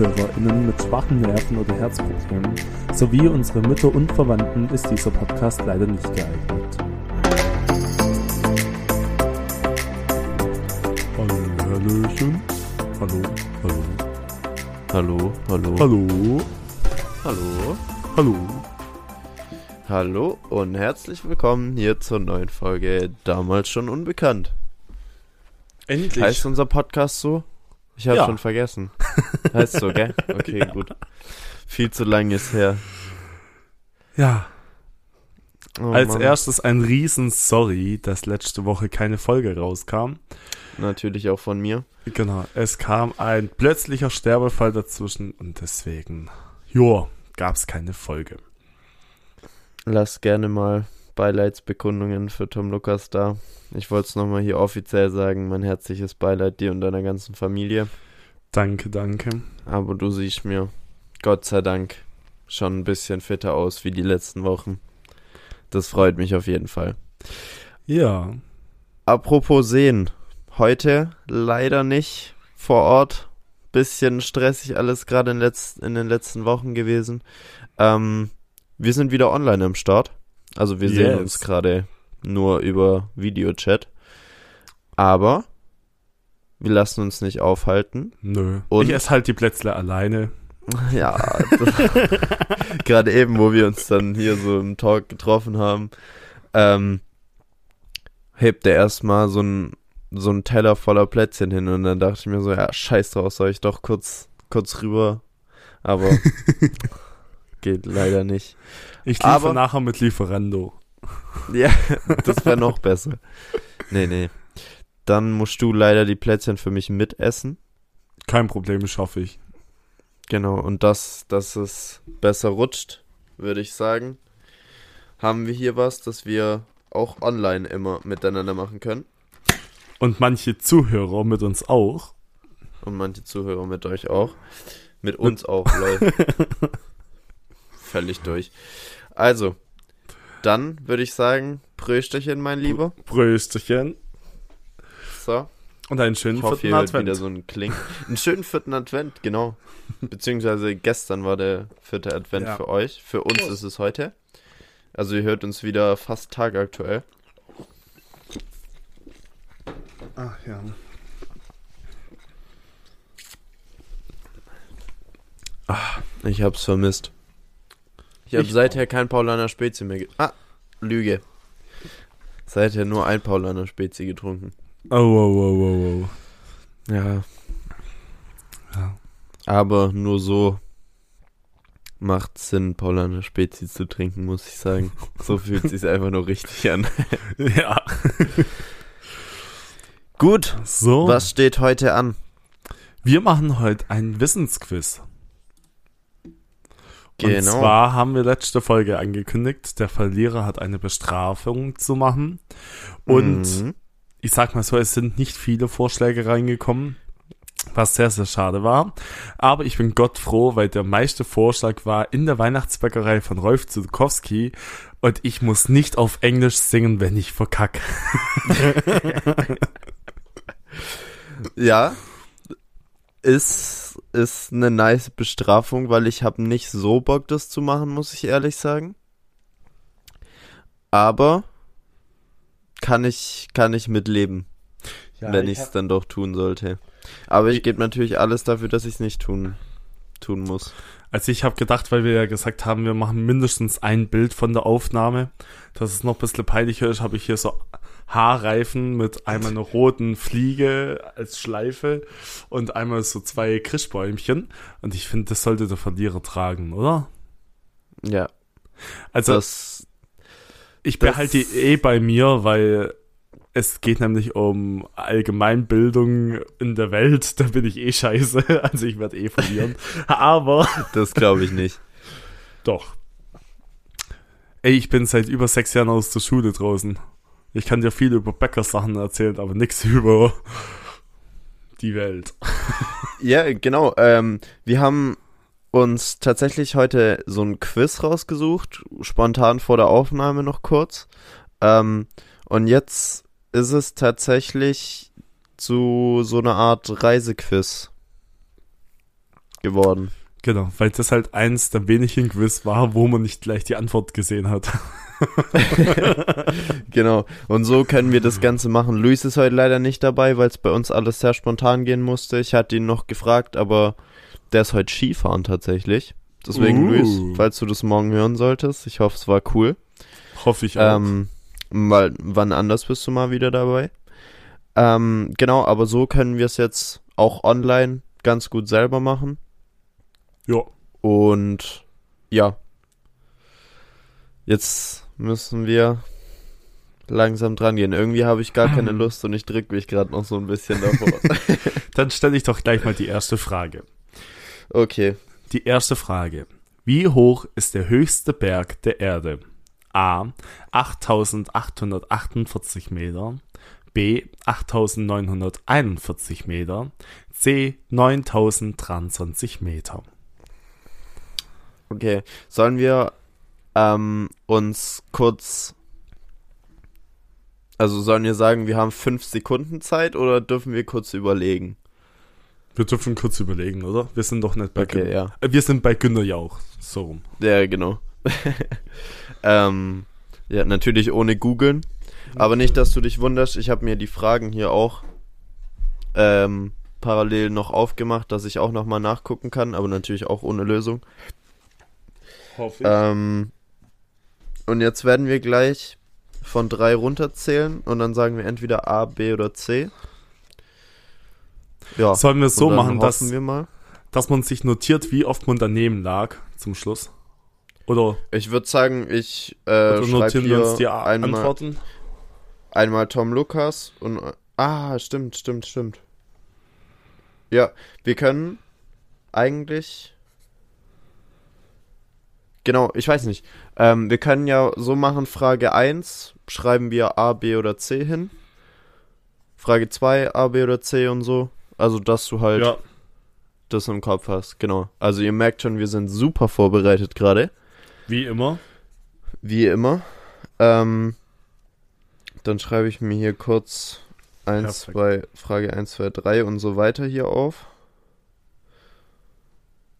ZuhörerInnen mit schwachen Nerven oder Herzproblemen sowie unsere Mütter und Verwandten ist dieser Podcast leider nicht geeignet. Hallöchen. Hallo, hallo. Hallo, hallo. Hallo. Hallo. Hallo. Hallo und herzlich willkommen hier zur neuen Folge Damals schon unbekannt. Endlich. Heißt unser Podcast so? Ich habe Ja. schon vergessen. Heißt so, gell? Okay, gut. Viel zu lang ist her. ja, Oh, als Mann. erstes ein riesen Sorry, dass letzte Woche keine Folge rauskam. Natürlich auch von mir. Genau, es kam ein plötzlicher Sterbefall dazwischen und deswegen, joa, gab's keine Folge. Lass gerne mal Beileidsbekundungen für Tom Lukas da. Ich wollte es nochmal hier offiziell sagen. Mein herzliches Beileid dir und deiner ganzen Familie. Danke, danke. Aber du siehst mir, Gott sei Dank, schon ein bisschen fitter aus wie die letzten Wochen. Das freut mich auf jeden Fall. Ja, Apropos sehen. Heute leider nicht vor Ort. Bisschen stressig alles gerade in, letz in den letzten Wochen gewesen. Ähm, wir sind wieder online am Start. Also wir sehen Yes. uns gerade nur über Videochat. Aber wir lassen uns nicht aufhalten. nö. Und? Ich esse halt die Plätzle alleine. Ja, das- gerade eben, wo wir uns dann hier so im Talk getroffen haben, ähm, hebt er erstmal so ein so ein Teller voller Plätzchen hin und dann dachte ich mir so, ja, scheiß drauf, soll ich doch kurz kurz rüber, aber geht leider nicht. Ich liefere Aber- nachher mit Lieferando. Ja, das wäre noch besser. Nee, nee. Dann musst du leider die Plätzchen für mich mitessen. Kein Problem, schaffe ich. Genau, und das, dass es besser rutscht, würde ich sagen, haben wir hier was, das wir auch online immer miteinander machen können. Und manche Zuhörer mit uns auch. Und manche Zuhörer mit euch auch. Mit uns auch, lol. Völlig durch. Also, dann würde ich sagen, Prösterchen, mein Lieber. Prösterchen. So, Und einen schönen ich hoffe, vierten Advent. wieder so ein Kling. Einen schönen vierten Advent, genau. Beziehungsweise gestern war der vierte Advent Ja. für euch. Für uns ist es heute. Also ihr hört uns wieder fast tagaktuell. Ach ja. Ich hab's vermisst. Ich habe seither kein Paulaner Spezi mehr Ah, Lüge. Seither nur ein Paulaner Spezi getrunken. Oh, oh, oh, oh, oh. Ja. Ja. Aber nur so macht Sinn, Paulaner Spezi zu trinken, muss ich sagen. So fühlt sich's einfach nur richtig an. Ja. Gut, So. was steht heute an? Wir machen heute ein Wissensquiz. Und Genau. zwar haben wir letzte Folge angekündigt, der Verlierer hat eine Bestrafung zu machen. Und Mhm. Ich sag mal so, es sind nicht viele Vorschläge reingekommen, was sehr, sehr schade war. Aber ich bin Gott froh, weil der meiste Vorschlag war in der Weihnachtsbäckerei von Rolf Zukowski und ich muss nicht auf Englisch singen, wenn ich verkack. Ja, ist, ist eine nice Bestrafung, weil ich habe nicht so Bock, das zu machen, muss ich ehrlich sagen. Aber kann ich, kann ich mitleben, wenn ich es dann doch tun sollte. Aber ich gebe natürlich alles dafür, dass ich es nicht tun, tun muss. Also ich habe gedacht, weil wir ja gesagt haben, wir machen mindestens ein Bild von der Aufnahme, dass es noch ein bisschen peinlicher ist, habe ich hier so Haarreifen mit einmal einer roten Fliege als Schleife und einmal so zwei Christbäumchen. Und ich finde, das sollte der Verlierer tragen, oder? Ja, Also das, ich behalte die eh bei mir, weil es geht nämlich um Allgemeinbildung in der Welt. Da bin ich eh scheiße. Also ich werde eh verlieren. Aber das glaube ich nicht. Doch. Ey, ich bin seit über sechs Jahren aus der Schule draußen. Ich kann dir viel über Bäckersachen erzählen, aber nichts über die Welt. Ja, genau. Ähm, wir haben uns tatsächlich heute so ein Quiz rausgesucht, spontan vor der Aufnahme noch kurz. Ähm, und jetzt ist es tatsächlich zu so einer Art Reisequiz. geworden. Genau, weil das halt eins der wenigen Quiz war, wo man nicht gleich die Antwort gesehen hat. genau. Und so können wir das Ganze machen. Luis ist heute leider nicht dabei, weil es bei uns alles sehr spontan gehen musste. Ich hatte ihn noch gefragt, aber der ist heute Skifahren tatsächlich. Deswegen, Uh. Luis, falls du das morgen hören solltest, ich hoffe, es war cool. Hoffe ich auch. Ähm, mal, wann anders bist du mal wieder dabei. Ähm, genau, aber so können wir es jetzt auch online ganz gut selber machen. ja. Und ja, jetzt müssen wir langsam dran gehen. Irgendwie habe ich gar keine Lust und ich drücke mich gerade noch so ein bisschen davor. Dann stelle ich doch gleich mal die erste Frage. Okay, Die erste Frage. Wie hoch ist der höchste Berg der Erde? A. 8848 Meter. B. 8941 Meter. C. 9023 Meter. okay. Sollen wir ähm, uns kurz, also sollen wir sagen, wir haben fünf Sekunden Zeit oder dürfen wir kurz überlegen? Wir dürfen kurz überlegen, oder? Wir sind doch nicht bei Okay, Gün- ja. Äh, Wir sind bei Günter Jauch. So rum. Ja, genau. ähm, ja, natürlich ohne googeln. Aber nicht, dass du dich wunderst, ich habe mir die Fragen hier auch ähm, parallel noch aufgemacht, dass ich auch nochmal nachgucken kann, aber natürlich auch ohne Lösung. Hoffe ich. Ähm, und jetzt werden wir gleich von drei runterzählen und dann sagen wir entweder A, B oder C. Ja. Sollen wir es so machen, dass, hoffen wir mal. dass man sich notiert, wie oft man daneben lag zum Schluss? Oder, Ich würde sagen, ich äh, notieren wir uns die einmal, Antworten? einmal Tom Lukas und ah, stimmt, stimmt, stimmt. Ja, wir können eigentlich Genau, ich weiß nicht. Ähm, wir können ja so machen, Frage 1 schreiben wir A, B oder C hin. Frage 2 A, B oder C und so. Also, dass du halt Ja. das im Kopf hast. Genau. Also, ihr merkt schon, wir sind super vorbereitet gerade. Wie immer. Wie immer. Ähm, dann schreibe ich mir hier kurz 1, Perfekt. 2, Frage 1, 2, 3 und so weiter hier auf.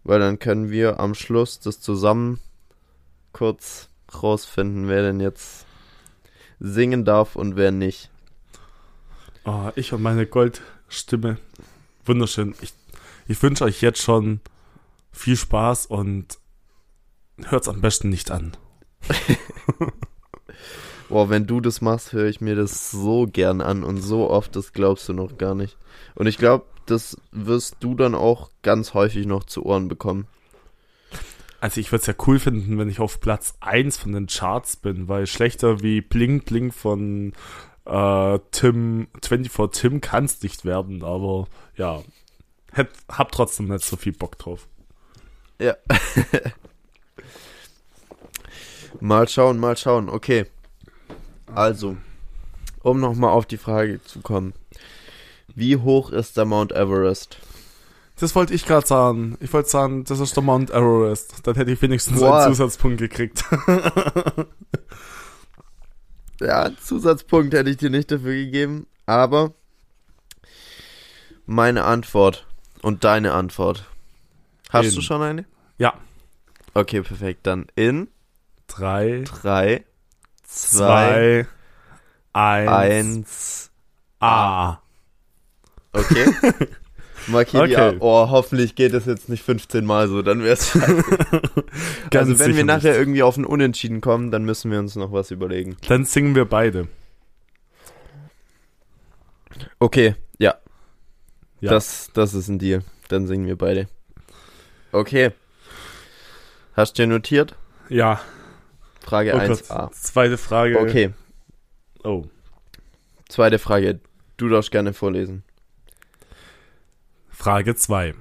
Weil dann können wir am Schluss das zusammen kurz rausfinden, wer denn jetzt singen darf und wer nicht. Oh, ich und meine Goldstimme. Wunderschön. Ich, ich wünsche euch jetzt schon viel Spaß und hört's am besten nicht an. Boah, wenn du das machst, höre ich mir das so gern an und so oft, das glaubst du noch gar nicht. Und ich glaube, das wirst du dann auch ganz häufig noch zu Ohren bekommen. Also ich würde es ja cool finden, wenn ich auf Platz 1 von den Charts bin, weil schlechter wie Bling Bling von äh, Tim, 24 Tim kann es nicht werden, aber ja, hätt, hab trotzdem nicht so viel Bock drauf. Ja. mal schauen, mal schauen. Okay. Also, um nochmal auf die Frage zu kommen. Wie hoch ist der Mount Everest? Das wollte ich gerade sagen. Ich wollte sagen, das ist der Mount Everest. Dann hätte ich wenigstens Boah. einen Zusatzpunkt gekriegt. Ja, Zusatzpunkt hätte ich dir nicht dafür gegeben, aber meine Antwort und deine Antwort. Hast In. du schon eine? Ja. Okay, perfekt. Dann in Drei, 3, 2, zwei, eins, 1. A. Okay. Markier Okay. Oh, hoffentlich geht es jetzt nicht 15 Mal so, dann wäre es also wenn wir nachher nicht. irgendwie auf ein Unentschieden kommen, dann müssen wir uns noch was überlegen. Dann singen wir beide. Okay, ja. Ja. Das, das ist ein Deal. Dann singen wir beide. Okay. Hast du dir notiert? Ja. Frage Oh 1a. Gott. Zweite Frage. Okay, Oh. zweite Frage. Du darfst gerne vorlesen. Frage 2.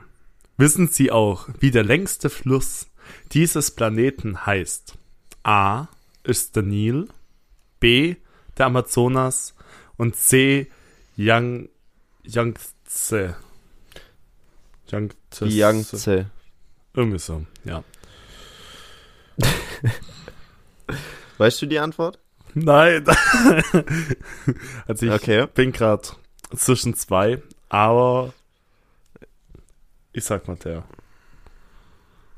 Wissen Sie auch, wie der längste Fluss dieses Planeten heißt? A. Ist der Nil. B. Der Amazonas. Und C. Yang, Yangtze. Yangtze. Yangtze. Irgendwie so, ja. Weißt du die Antwort? Nein. also ich Okay. bin gerade zwischen zwei, aber ich sag mal der.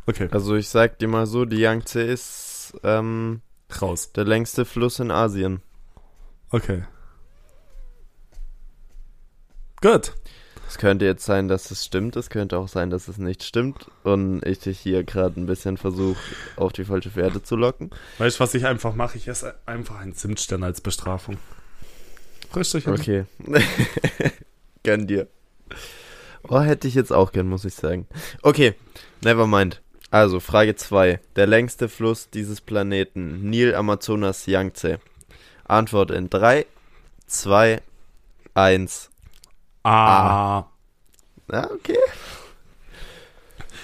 Okay, Also ich sag dir mal so, die Yangtze ist ähm, raus. der längste Fluss in Asien. Okay. Gut. Es könnte jetzt sein, dass es stimmt, es könnte auch sein, dass es nicht stimmt und ich dich hier gerade ein bisschen versuche, auf die falsche Fährte zu locken. Weißt du, was ich einfach mache? Ich esse einfach einen Zimtstern als Bestrafung. Richtig. Okay. gönn dir. Oh, hätte ich jetzt auch gern, muss ich sagen. Okay, never mind. Also, Frage 2. Der längste Fluss dieses Planeten. Nil, Amazonas, Yangtze. Antwort in 3, 2, 1. Ah. Ja, okay.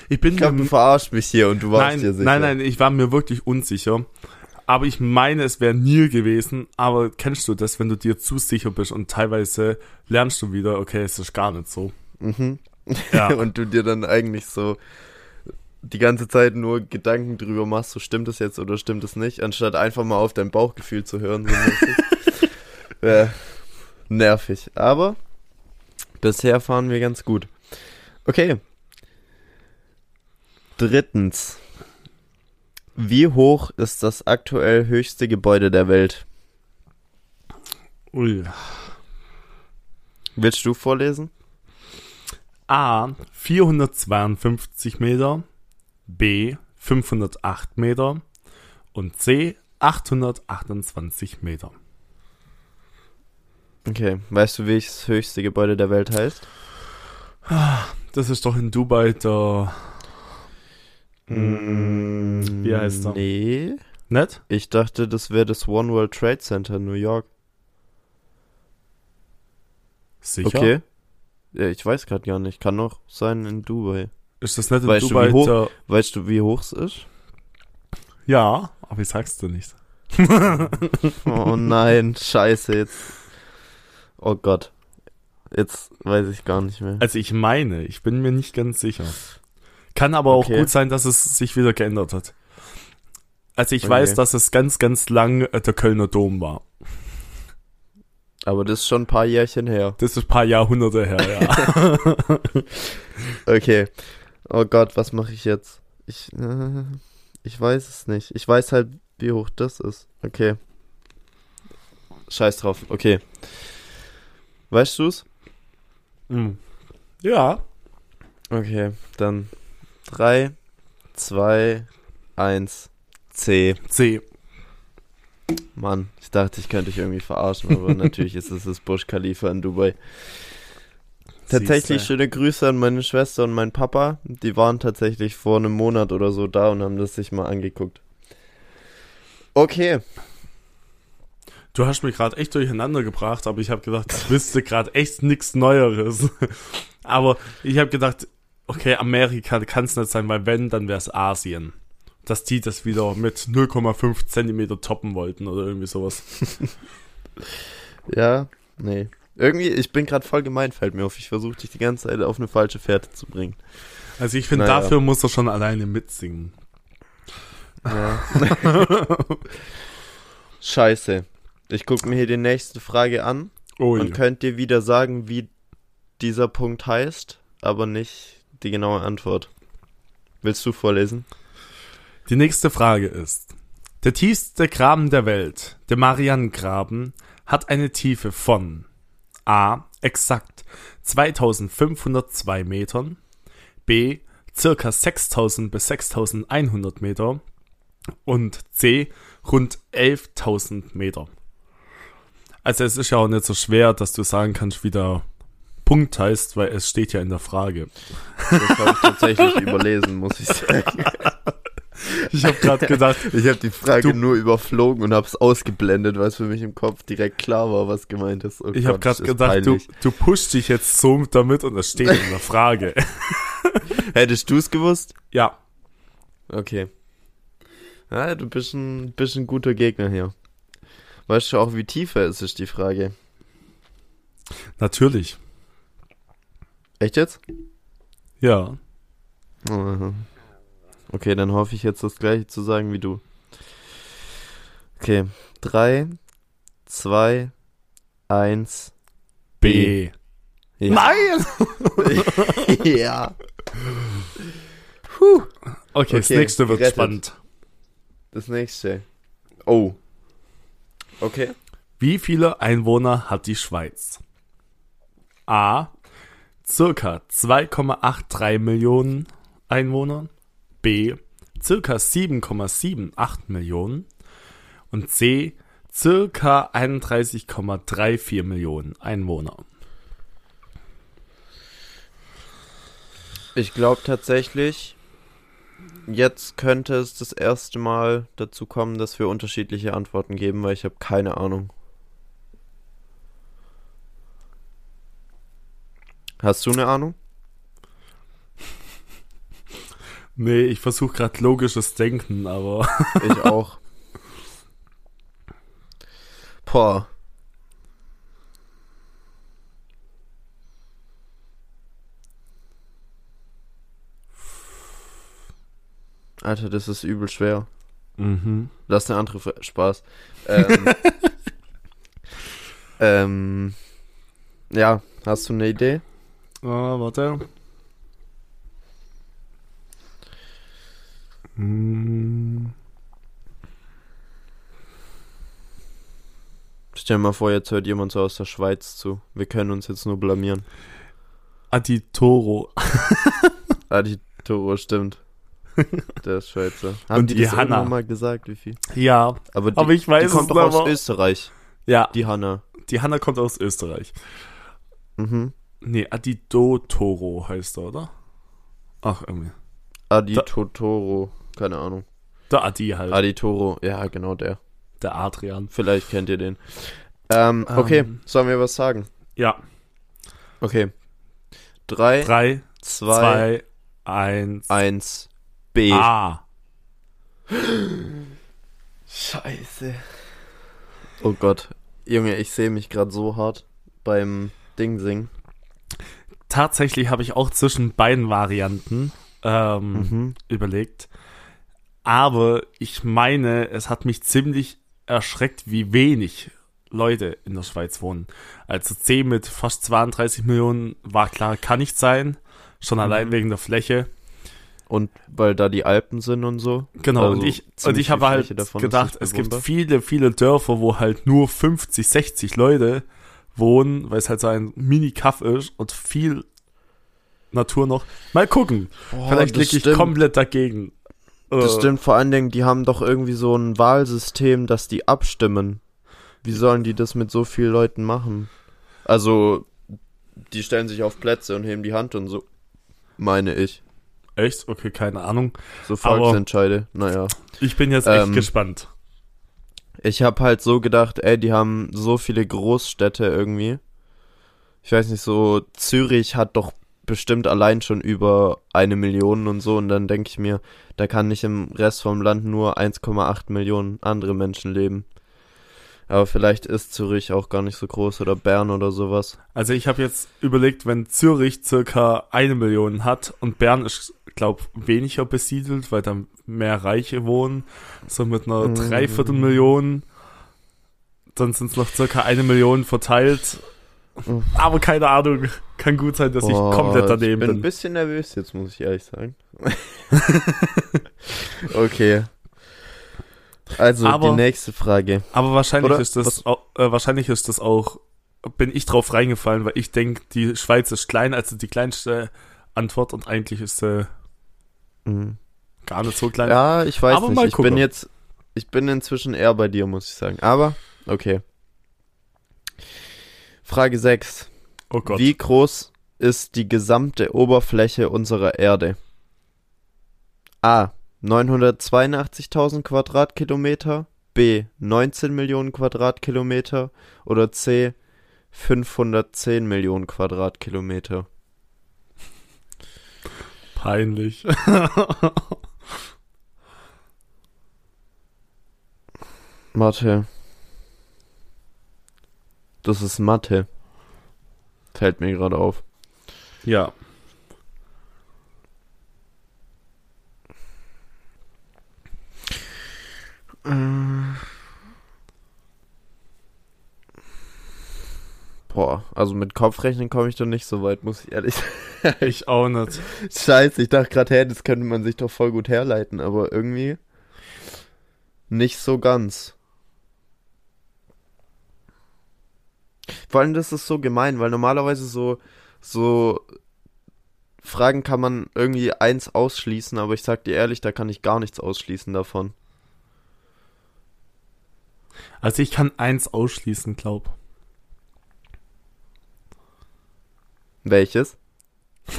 Ich bin Ich glaube, mir du verarschst mich hier und du warst nein, dir sicher. nein, nein, ich war mir wirklich unsicher. Aber ich meine, es wäre Nil gewesen. Aber kennst du das, wenn du dir zu sicher bist und teilweise lernst du wieder, okay, es ist gar nicht so. Mhm. Ja. und du dir dann eigentlich so die ganze Zeit nur Gedanken drüber machst, so stimmt es jetzt oder stimmt es nicht, anstatt einfach mal auf dein Bauchgefühl zu hören. So ja, nervig. Aber bisher fahren wir ganz gut. Okay. Drittens. Wie hoch ist das aktuell höchste Gebäude der Welt? Ui. Willst du vorlesen? A. 452 Meter. B. 508 Meter. Und C. 828 Meter. Okay. Weißt du, wie das höchste Gebäude der Welt heißt? Das ist doch in Dubai der. Mm, Wie heißt er? Nee. Nett? Ich dachte, das wäre das One World Trade Center in New York. Sicher? Okay. Ja, ich weiß gerade gar nicht. Kann noch sein in Dubai. Ist das nicht in Weißt du, Dubai wie hoch-. Weißt du, wie hoch es ist? Ja, aber ich sag's dir nicht. Oh nein, scheiße jetzt. Oh Gott. Jetzt weiß ich gar nicht mehr. Also ich meine, ich bin mir nicht ganz sicher. Kann aber auch Okay. gut sein, dass es sich wieder geändert hat. Also ich Okay. weiß, dass es ganz, ganz lang äh, der Kölner Dom war. Aber das ist schon ein paar Jährchen her. Das ist ein paar Jahrhunderte her, ja. Okay. Oh Gott, was mache ich jetzt? Ich, äh, ich weiß es nicht. Ich weiß halt, wie hoch das ist. Okay. Scheiß drauf. Okay. Weißt du's? Hm. Ja. Okay, dann 3, 2, 1, C. C. Mann, ich dachte, ich könnte dich irgendwie verarschen, aber natürlich ist es das Burj Khalifa in Dubai. Tatsächlich Siehste. schöne Grüße an meine Schwester und meinen Papa. Die waren tatsächlich vor einem Monat oder so da und haben das sich mal angeguckt. Okay, Du hast mich gerade echt durcheinander gebracht, aber ich habe gedacht, ich wüsste gerade echt nichts Neueres. aber ich habe gedacht, okay, Amerika kann es nicht sein, weil wenn, dann wäre es Asien. Dass die das wieder mit 0,5 Zentimeter toppen wollten oder irgendwie sowas. ja, nee. Irgendwie, ich bin gerade voll gemein, fällt mir auf. Ich versuche dich die ganze Zeit auf eine falsche Fährte zu bringen. Also ich finde, Naja. dafür muss er schon alleine mitsingen. Ja. Scheiße. Ich gucke mir hier die nächste Frage an. Ui. und könnt dir wieder sagen, wie dieser Punkt heißt, aber nicht die genaue Antwort. Willst du vorlesen? Die nächste Frage ist, der tiefste Graben der Welt, der Marianengraben, hat eine Tiefe von A. exakt 2502 Metern, B. circa 6000 bis 6100 Meter und C. rund 11.000 Meter. Also es ist ja auch nicht so schwer, dass du sagen kannst, wie der Punkt heißt, weil es steht ja in der Frage. Das habe ich tatsächlich überlesen, muss ich sagen. Ich habe gerade gedacht, Ich habe die Frage Du- nur überflogen und habe es ausgeblendet, weil es für mich im Kopf direkt klar war, was gemeint ist. Oh Ich habe gerade gedacht, du, peinlich. du pushst dich jetzt so damit und das steht in der Frage. Hättest du es gewusst? ja, Okay. Ja, du bist ein, bist ein guter Gegner hier. Weißt du auch, wie tief er ist, ist die Frage. natürlich. Echt jetzt? Ja. Okay, dann hoffe ich jetzt das gleiche zu sagen wie du. Okay, drei, zwei, eins, B. Ja. Nein! ja. Okay, das Okay, nächste wird gerettet. spannend. Das nächste. Oh. Okay. Wie viele Einwohner hat die Schweiz? A. Circa 2,83 Millionen Einwohner. B. Circa 7,78 Millionen. Und C. Circa 31,34 Millionen Einwohner. Ich glaube tatsächlich, jetzt könnte es das erste Mal dazu kommen, dass wir unterschiedliche Antworten geben, weil ich habe keine Ahnung. Hast du eine Ahnung? Nee, ich versuche gerade logisches Denken, aber Ich auch. Boah. Alter, das ist übel schwer. mhm. Lass eine andere Spaß. Ähm, ähm, ja, hast du eine Idee? Ah, warte. Hm. Stell dir mal vor, jetzt hört jemand so aus der Schweiz zu. Wir können uns jetzt nur blamieren. Aditoro. Adi Toro, stimmt. Der ist Schweizer. Haben Und die, die das Hanna. mal gesagt, wie viel? Ja, Aber die, aber ich weiß die kommt es doch aus. Österreich, Ja, die Hanna. die Hanna kommt aus Österreich. Mhm. Nee, Adidotoro heißt er, oder? Ach, irgendwie. Adi Da- keine Ahnung. Der Adi halt. Adi Toro, ja, genau der. Der Adrian. Vielleicht kennt ihr den. Ähm, okay, Ähm. sollen wir was sagen? Ja, Okay. Drei, drei, zwei, zwei, eins. eins, B. A. Scheiße. Oh Gott. Junge, ich sehe mich gerade so hart beim Ding singen. Tatsächlich habe ich auch zwischen beiden Varianten ähm, Mhm. überlegt. Aber ich meine, es hat mich ziemlich erschreckt, wie wenig Leute in der Schweiz wohnen. Also C mit fast 32 Millionen war klar, kann nicht sein. Schon allein Mhm. wegen der Fläche. Und weil da die Alpen sind und so. Genau, Also und ich, und ich habe halt gedacht, es gibt viele, viele Dörfer, wo halt nur 50, 60 Leute wohnen, weil es halt so ein Mini-Kaff ist und viel Natur noch. Mal gucken. Boah, Vielleicht liege ich stimmt. komplett dagegen. Das Äh, stimmt vor allen Dingen, die haben doch irgendwie so ein Wahlsystem, dass die abstimmen. Wie sollen die das mit so vielen Leuten machen? Also, die stellen sich auf Plätze und heben die Hand und so. Meine ich. Echt? Okay, keine Ahnung. So Aber- Volksentscheide. Naja. Ich bin jetzt echt Ähm, gespannt. Ich habe halt so gedacht, ey, die haben so viele Großstädte irgendwie. Ich weiß nicht, so Zürich hat doch bestimmt allein schon über eine Million und so. Und dann denke ich mir, da kann nicht im Rest vom Land nur 1,8 Millionen andere Menschen leben. Aber vielleicht ist Zürich auch gar nicht so groß oder Bern oder sowas. Also ich habe jetzt überlegt, wenn Zürich circa eine Million hat und Bern ist, glaube weniger besiedelt, weil da mehr Reiche wohnen, so mit einer Mhm. Dreiviertelmillion, dann sind es noch circa eine Million verteilt. Aber keine Ahnung, kann gut sein, dass ich komplett daneben Ich bin ein bin. bisschen nervös jetzt, muss ich ehrlich sagen. okay. Also, Aber- die nächste Frage. Aber wahrscheinlich Oder ist das, was- au- äh, wahrscheinlich ist das auch, bin ich drauf reingefallen, weil ich denke, die Schweiz ist klein, also die kleinste Antwort und eigentlich ist sie Mhm. gar nicht so klein. Ja, ich weiß Aber nicht. Ich gucken. bin jetzt, ich bin inzwischen eher bei dir, muss ich sagen. Aber, okay. Frage 6. oh Gott. Wie groß ist die gesamte Oberfläche unserer Erde? A. 982.000 Quadratkilometer. B. 19 Millionen Quadratkilometer. Oder C. 510 Millionen Quadratkilometer. Peinlich. Mathe. Das ist Mathe. Fällt mir gerade auf. ja. Boah, also mit Kopfrechnen komme ich doch nicht so weit, muss ich ehrlich sagen. Ich auch nicht. Scheiße, ich dachte gerade, hey, das könnte man sich doch voll gut herleiten, aber irgendwie nicht so ganz. Vor allem, das ist so gemein, weil normalerweise so, so Fragen kann man irgendwie eins ausschließen, aber ich sag dir ehrlich, da kann ich gar nichts ausschließen davon. Also ich kann eins ausschließen, glaub. Welches?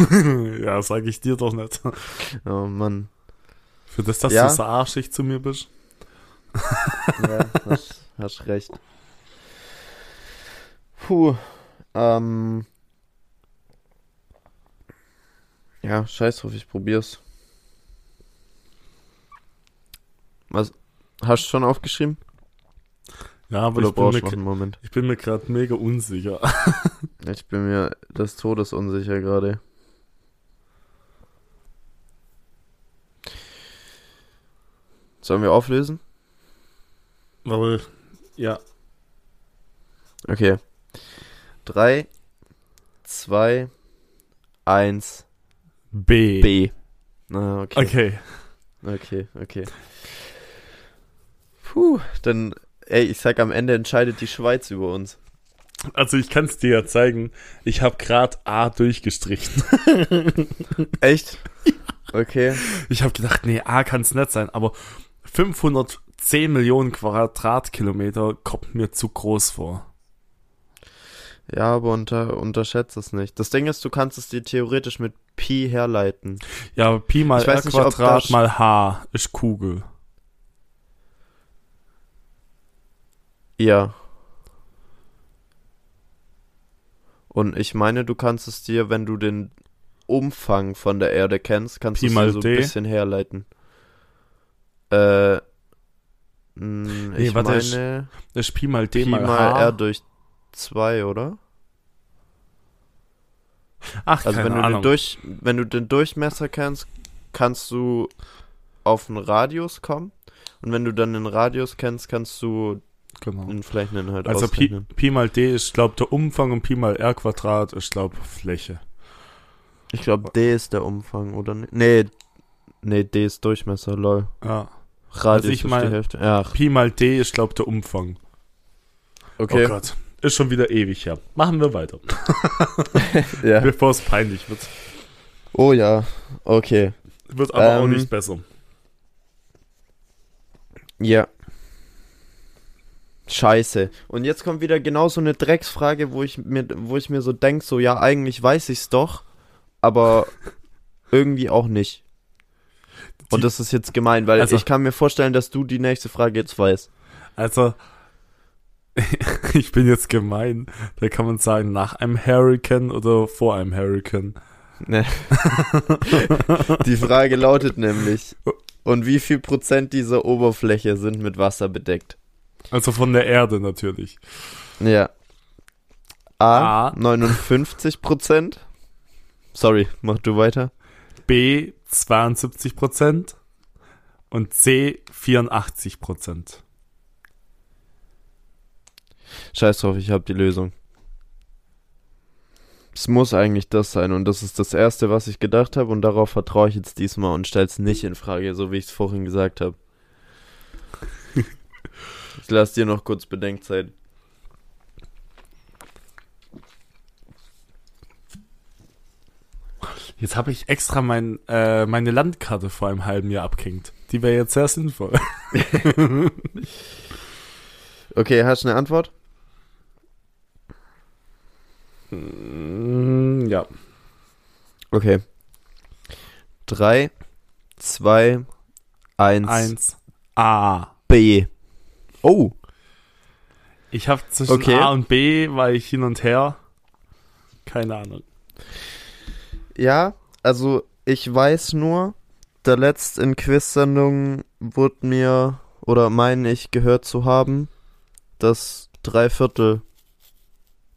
ja, sag ich dir doch nicht. Oh Mann. Für das, dass Ja? du so arschig zu mir bist. Ja, hast, hast recht. Puh. Ähm. Ja, scheiß drauf, ich probier's. Was? Hast du schon aufgeschrieben? Ja, aber ich bin, mir, Moment? ich bin mir gerade mega unsicher. Ich bin mir des Todes unsicher gerade. Sollen wir auflösen? Weil, ja, Okay. 3, 2, 1, B. B. Ah, okay. Okay. Okay, okay. Puh, dann, ey, ich sag, am Ende entscheidet die Schweiz über uns. Also ich kann es dir ja zeigen. Ich habe gerade A durchgestrichen. Echt? Okay. Ich habe gedacht, nee, A kann es nicht sein, aber 510 Millionen Quadratkilometer kommt mir zu groß vor. Ja, aber unter, unterschätzt es nicht. Das Ding ist, du kannst es dir theoretisch mit Pi herleiten. Ja, aber Pi mal R nicht, Quadrat mal H ist Kugel. Ja. Und ich meine, du kannst es dir, wenn du den Umfang von der Erde kennst, kannst du es dir so D? ein bisschen herleiten. Äh, mh, Nee, ich warte, meine, Das ist Pi mal D Pi mal, mal H. R durch 2, oder? Ach, Also keine wenn du, den Ahnung. durch, wenn du den Durchmesser kennst, kannst du auf einen Radius kommen. Und wenn du dann den Radius kennst, kannst du genau. den Flächeninhalt Also Pi, ausrechnen. Pi mal D ist, glaub, der Umfang und Pi mal R Quadrat ist, glaub, Fläche. Ich glaube, D ist der Umfang, oder? Nee, nee, D ist Durchmesser, lol. Ja. Radius Also ich ist mein- die Hälfte. Ja, Pi mal D ist, glaub, der Umfang. okay. Oh Gott. Ist schon wieder ewig her. Machen wir weiter. ja. Bevor es peinlich wird. Oh ja, okay. Wird aber auch Ähm, nicht besser. Ja. Scheiße. Und jetzt kommt wieder genau so eine Drecksfrage, wo ich mir, wo ich mir so denk, so ja, eigentlich weiß ich's doch, aber irgendwie auch nicht. Und das ist jetzt gemein, weil Also- ich kann mir vorstellen, dass du die nächste Frage jetzt weißt. Also, ich bin jetzt gemein. Da kann man sagen, nach einem Hurricane oder vor einem Hurricane. Ne. Die Frage lautet nämlich, und wie viel Prozent dieser Oberfläche sind mit Wasser bedeckt? Also von der Erde natürlich. Ja. A, A. 59 Prozent. Sorry, mach du weiter. B 72% und C 84%. Scheiß drauf, ich hab die Lösung. Es muss eigentlich das sein und das ist das erste, was ich gedacht habe und darauf vertraue ich jetzt diesmal und stell's nicht in Frage, so wie ich es vorhin gesagt habe. ich lasse dir noch kurz Bedenkzeit. Jetzt habe ich extra mein, äh, meine Landkarte vor einem halben Jahr abgehängt. Die wäre jetzt sehr sinnvoll. Okay, hast du eine Antwort? Mm, ja. Okay. 3, 2, 1, 1 A. B. Oh, Ich habe zwischen Okay. A und B, war ich hin und her. Keine Ahnung. Ja, also ich weiß nur, der letzt in Quiz-Sendung wurde mir, oder meine ich, gehört zu haben, dass drei Viertel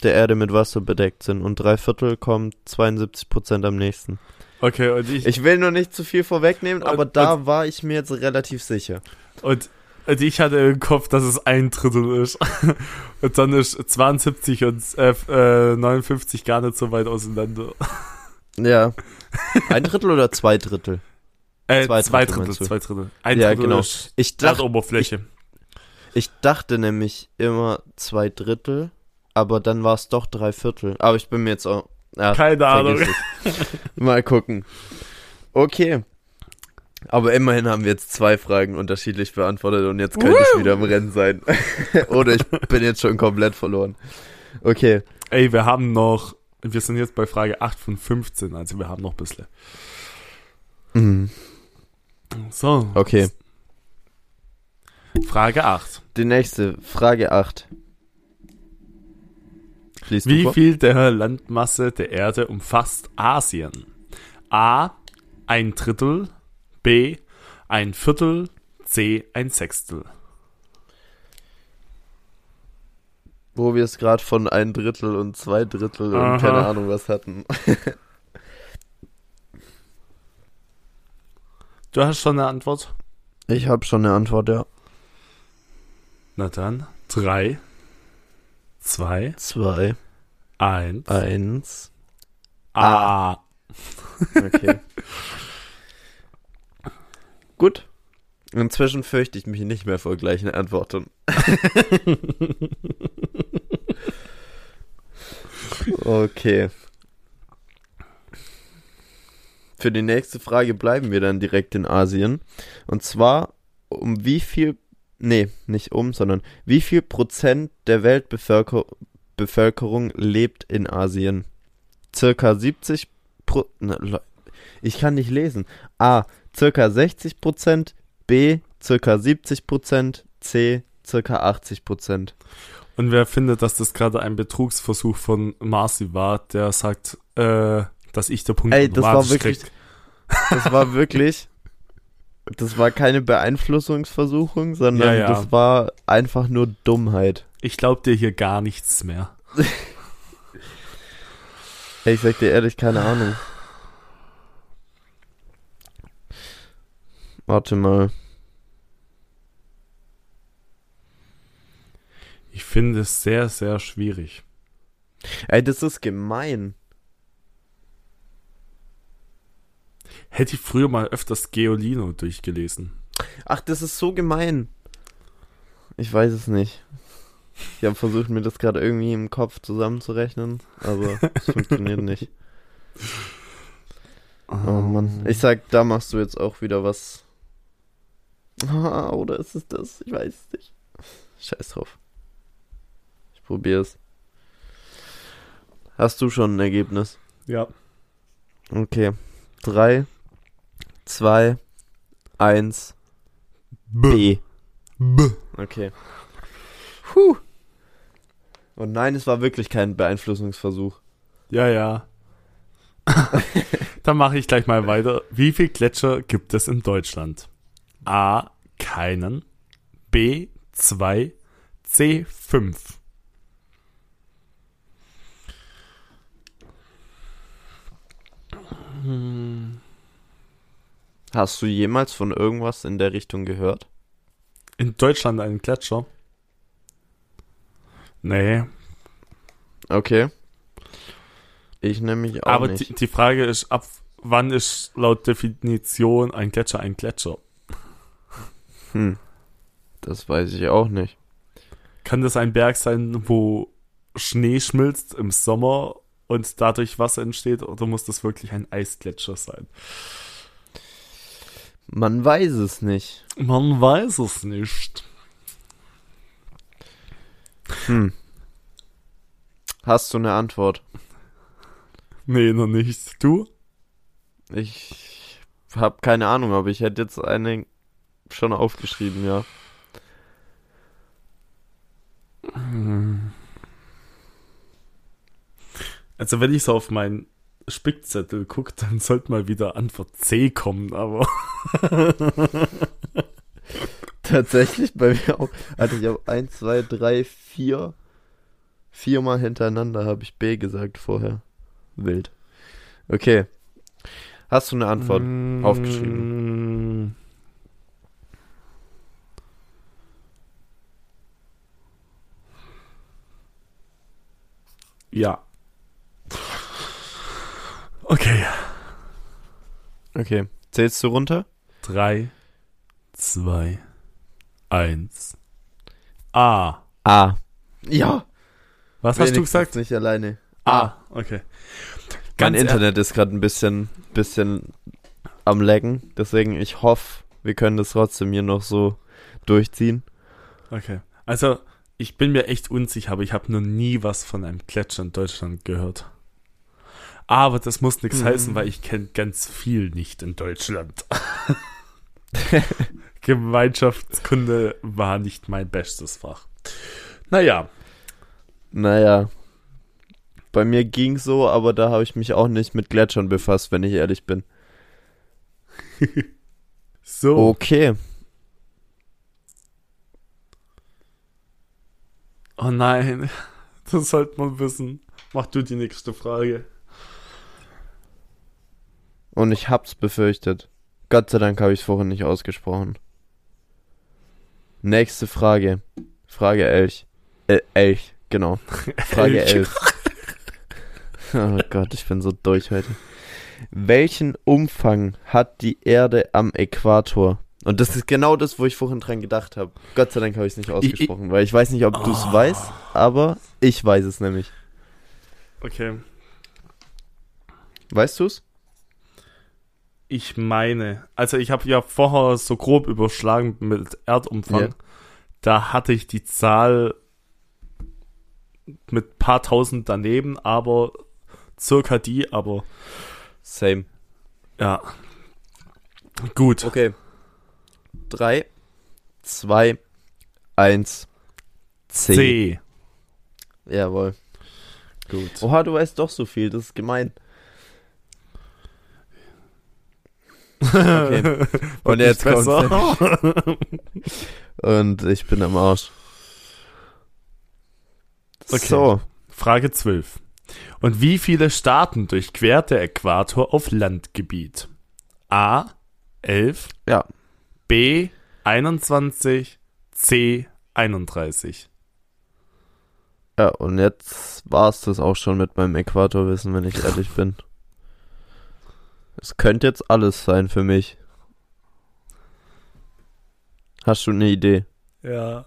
der Erde mit Wasser bedeckt sind und drei Viertel kommt 72% am nächsten. Okay, und ich, Ich will nur nicht zu viel vorwegnehmen, Und- aber da war ich mir jetzt relativ sicher. und, und ich hatte im Kopf, dass es ein Drittel ist. Und dann ist 72 und äh, äh, 59 gar nicht so weit auseinander. Ja. Ein Drittel oder zwei Drittel? Äh, Zwei zwei, Drittel Drittel, zwei Drittel. Ein Ja, Drittel genau. ist Ich dachte, Erdoberfläche. ich dachte nämlich immer zwei Drittel, aber dann war es doch drei Viertel. Aber ich bin mir jetzt auch. Ja, Keine Ahnung. Mal gucken. Okay. Aber immerhin haben wir jetzt zwei Fragen unterschiedlich beantwortet und jetzt könnte ich wieder im Rennen sein. Oder ich bin jetzt schon komplett verloren. Okay. Ey, wir haben noch, wir sind jetzt bei Frage 8 von 15, also wir haben noch ein bisschen. Mhm. So. Okay. Frage 8. Die nächste, Frage 8. Liest du Wie vor? viel der Landmasse der Erde umfasst Asien? A. Ein Drittel. B. Ein Viertel. C. Ein Sechstel. Wo wir es gerade von ein Drittel und zwei Drittel Aha. und keine Ahnung was hatten. Du hast schon eine Antwort? Ich habe schon eine Antwort, ja. Na dann. 3, 2, Zwei, 1. eins. A. Okay. Gut. Inzwischen fürchte ich mich nicht mehr vor gleichen Antworten. okay. Für die nächste Frage bleiben wir dann direkt in Asien. Und zwar, um wie viel, nee, nicht um, sondern wie viel Prozent der Weltbevölkerung Bevölkerung lebt in Asien? Circa 70 Pro, ne, Le- ich kann nicht lesen. A, circa 60 Prozent, B, circa 70 Prozent, C, circa 80 Prozent. Und wer findet, dass das gerade ein Betrugsversuch von Marcy war, der sagt, äh, dass ich der Punkt Ey, das war wirklich, krieg. das war wirklich, das war keine Beeinflussungsversuchung, sondern Ja, ja. das war einfach nur Dummheit. Ich glaub dir hier gar nichts mehr. Ey, ich sag dir ehrlich, keine Ahnung. Warte mal. Ich finde es sehr, sehr schwierig. Ey, das ist gemein. Hätte ich früher mal öfters Geolino durchgelesen. Ach, das ist so gemein. Ich weiß es nicht. Ich habe versucht, mir das gerade irgendwie im Kopf zusammenzurechnen, aber es funktioniert nicht. Oh Mann. Ich sag, da machst du jetzt auch wieder was. Ah, Oder ist es das? Ich weiß es nicht. Scheiß drauf. Ich probier's. Hast du schon ein Ergebnis? Ja. Okay. Drei, zwei, eins, B. B. Okay. Puh. Und nein, es war wirklich kein Beeinflussungsversuch. Ja, ja. Dann mache ich gleich mal weiter. Wie viel Gletscher gibt es in Deutschland? A. Keinen. B. Zwei. C. Fünf. Hast du jemals von irgendwas in der Richtung gehört? In Deutschland ein Gletscher? Nee. Okay. Ich nämlich auch Aber nicht. die, die Frage ist, ab wann ist laut Definition ein Gletscher ein Gletscher? Hm. Das weiß ich auch nicht. Kann das ein Berg sein, wo Schnee schmilzt im Sommer und dadurch Wasser entsteht, oder muss das wirklich ein Eisgletscher sein? Man weiß es nicht. Man weiß es nicht. Hm. Hast du eine Antwort? Nee, noch nicht. Du? Ich habe keine Ahnung, aber ich hätte jetzt eine schon aufgeschrieben, ja. Also wenn ich so auf meinen Spickzettel gucke, dann sollte mal wieder Antwort C kommen, aber Tatsächlich bei mir auch. Hatte ich auch 1, 2, 3, 4. Viermal hintereinander habe ich B gesagt vorher. Wild. Okay. Hast du eine Antwort? Mm, aufgeschrieben. Ja. Okay. Okay. Zählst du runter? Drei, zwei, eins. A. A. Ja. Was hast du gesagt? Nicht alleine. A. Okay. Mein Ganz ehr- Internet ist gerade ein bisschen, bisschen am Laggen. Deswegen, ich hoffe, wir können das trotzdem hier noch so durchziehen. Okay. Also, ich bin mir echt unsicher, aber ich habe noch nie was von einem Gletscher in Deutschland gehört. Aber das muss nichts Mhm. heißen, weil ich kenne ganz viel nicht in Deutschland. Gemeinschaftskunde war nicht mein bestes Fach. Naja, Naja. Bei mir ging so, aber da habe ich mich auch nicht mit Gletschern befasst, wenn ich ehrlich bin. so. Okay. Oh nein, das sollte man wissen. Mach du die nächste Frage. Und ich hab's befürchtet. Gott sei Dank habe ich es vorhin nicht ausgesprochen. Nächste Frage. Frage Elch. Äh, Elch, genau. Frage Elch. 11. oh Gott, ich bin so durch heute. Welchen Umfang hat die Erde am Äquator? Und das ist genau das, wo ich vorhin dran gedacht habe. Gott sei Dank habe ich es nicht ausgesprochen, weil ich weiß nicht, ob du es Oh. weißt, aber ich weiß es nämlich. Okay. Weißt du es? Ich meine, also ich habe ja vorher so grob überschlagen mit Erdumfang. Ja. Da hatte ich die Zahl mit paar tausend daneben, aber circa die, aber Same. ja. Gut. Okay. 3, 2, 1, C. C. Jawohl. Gut. Oha, du weißt doch so viel, das ist gemein. Okay. Und jetzt Nicht kommt's. Und ich bin am Arsch. Okay. So, Frage 12. Und wie viele Staaten durchquert der Äquator auf Landgebiet? A. 11. ja. B. 21. C. 31. Ja, und jetzt war's das auch schon mit meinem Äquatorwissen, wenn ich ehrlich bin. Es könnte jetzt alles sein für mich. Hast du eine Idee? Ja.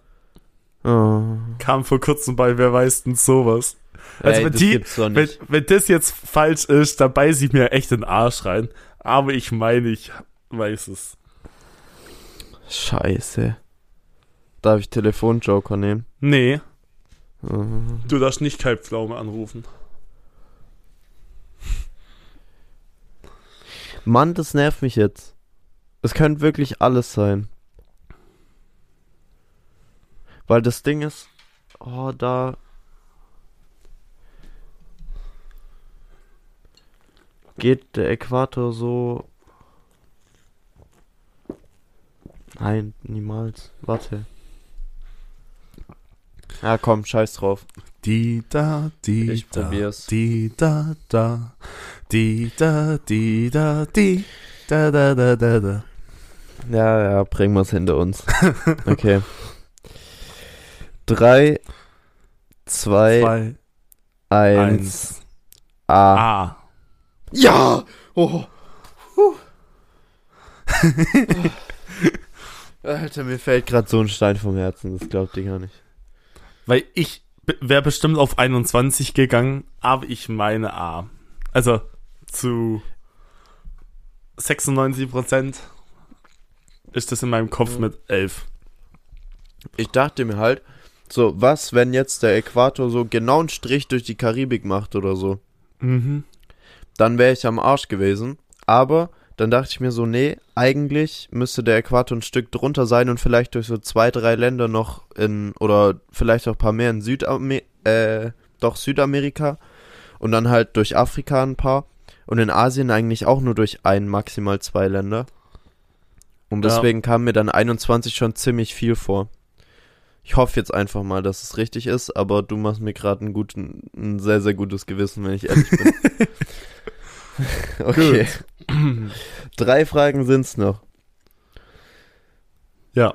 Oh. Kam vor kurzem bei Wer weiß denn sowas. Also Ey, wenn das die- Wenn, wenn das jetzt falsch ist, dann beiß ich mir echt den Arsch rein. Aber ich meine, ich weiß es. Scheiße. Darf ich Telefonjoker nehmen? Nee, Mhm. du darfst nicht Kalbpflaume anrufen. Mann, das nervt mich jetzt. Es könnte wirklich alles sein. Weil das Ding ist, oh, da. Geht der Äquator so. Nein, niemals. Warte. Ja, komm, scheiß drauf. Die da, die Ich da, probier's. die da, da, die da, die da, die, da, da, da, da, da. Ja, ja, bringen wir's hinter uns. Okay. Drei, zwei, Zwei, eins, eins, A. A. Ja! Oh. Puh. Alter, mir fällt gerade so ein Stein vom Herzen, das glaubt ihr gar nicht. Weil ich wäre bestimmt auf 21 gegangen, aber ich meine A. Also zu 96 Prozent ist das in meinem Kopf mit 11. Ich dachte mir halt, so, was, wenn jetzt der Äquator so genau einen Strich durch die Karibik macht oder so? Mhm. Dann wäre ich am Arsch gewesen. Aber dann dachte ich mir so, nee, eigentlich müsste der Äquator ein Stück drunter sein und vielleicht durch so zwei, drei Länder noch in, oder vielleicht auch ein paar mehr in Südamer äh, doch Südamerika und dann halt durch Afrika ein paar und in Asien eigentlich auch nur durch ein, maximal zwei Länder. Und Ja. deswegen kam mir dann 21 schon ziemlich viel vor. Ich hoffe jetzt einfach mal, dass es richtig ist, aber du machst mir gerade ein, ein sehr, sehr gutes Gewissen, wenn ich ehrlich bin. okay. Drei Fragen sind's noch. Ja.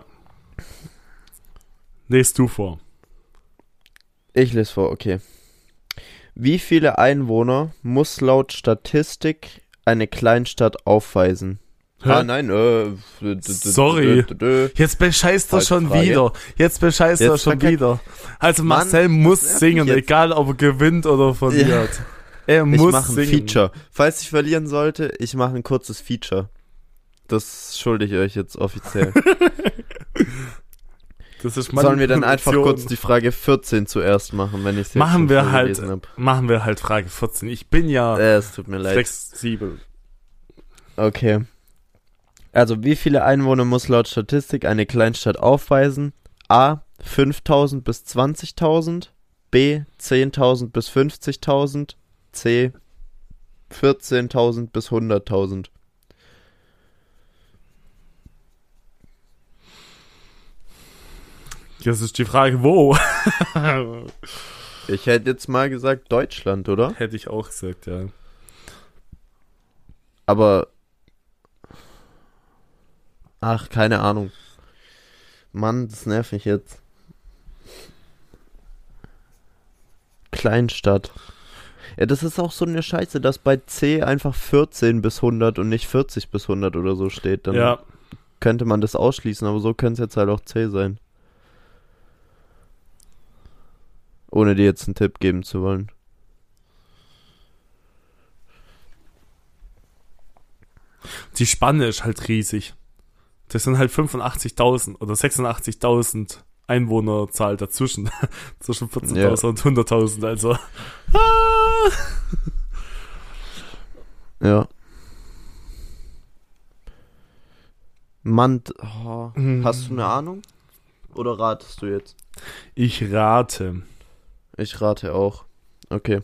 Lest du vor. Ich lese vor, okay. Wie viele Einwohner muss laut Statistik eine Kleinstadt aufweisen? Hä? Ah, nein, äh. Sorry. Jetzt bescheißt er schon Frage. wieder. Jetzt bescheißt er Jetzt schon verkack- wieder. Also Mann, Marcel muss nervt mich singen, egal ob er gewinnt oder verliert. Er Ich muss mache ein singen. Feature. Falls ich verlieren sollte, ich mache ein kurzes Feature. Das schulde ich euch jetzt offiziell. Das ist Sollen wir dann einfach kurz die Frage 14 zuerst machen, wenn ich es Machen wir halt-? Machen wir halt Frage 14. Ich bin ja Äh, es tut mir leid. flexibel. Okay. Also, wie viele Einwohner muss laut Statistik eine Kleinstadt aufweisen? A. 5000 bis 20.000. B. 10.000 bis 50.000. C. 14.000 bis 100.000. Jetzt ist die Frage, wo? Ich hätte jetzt mal gesagt Deutschland, oder? Hätte ich auch gesagt, ja. Aber. Ach, keine Ahnung. Mann, das nervt mich jetzt. Kleinstadt. Ja, das ist auch so eine Scheiße, dass bei C einfach 14 bis 100 und nicht 40 bis 100 oder so steht. Dann ja, könnte man das ausschließen, aber so könnte es jetzt halt auch C sein. Ohne dir jetzt einen Tipp geben zu wollen. die Spanne ist halt riesig. Das sind halt 85.000 oder 86.000 Einwohnerzahl dazwischen. Zwischen 14.000 Ja. und 100.000, also. Ja. Mann, d- oh. Hm. hast du eine Ahnung? Oder ratest du jetzt? Ich rate. Ich rate auch. Okay.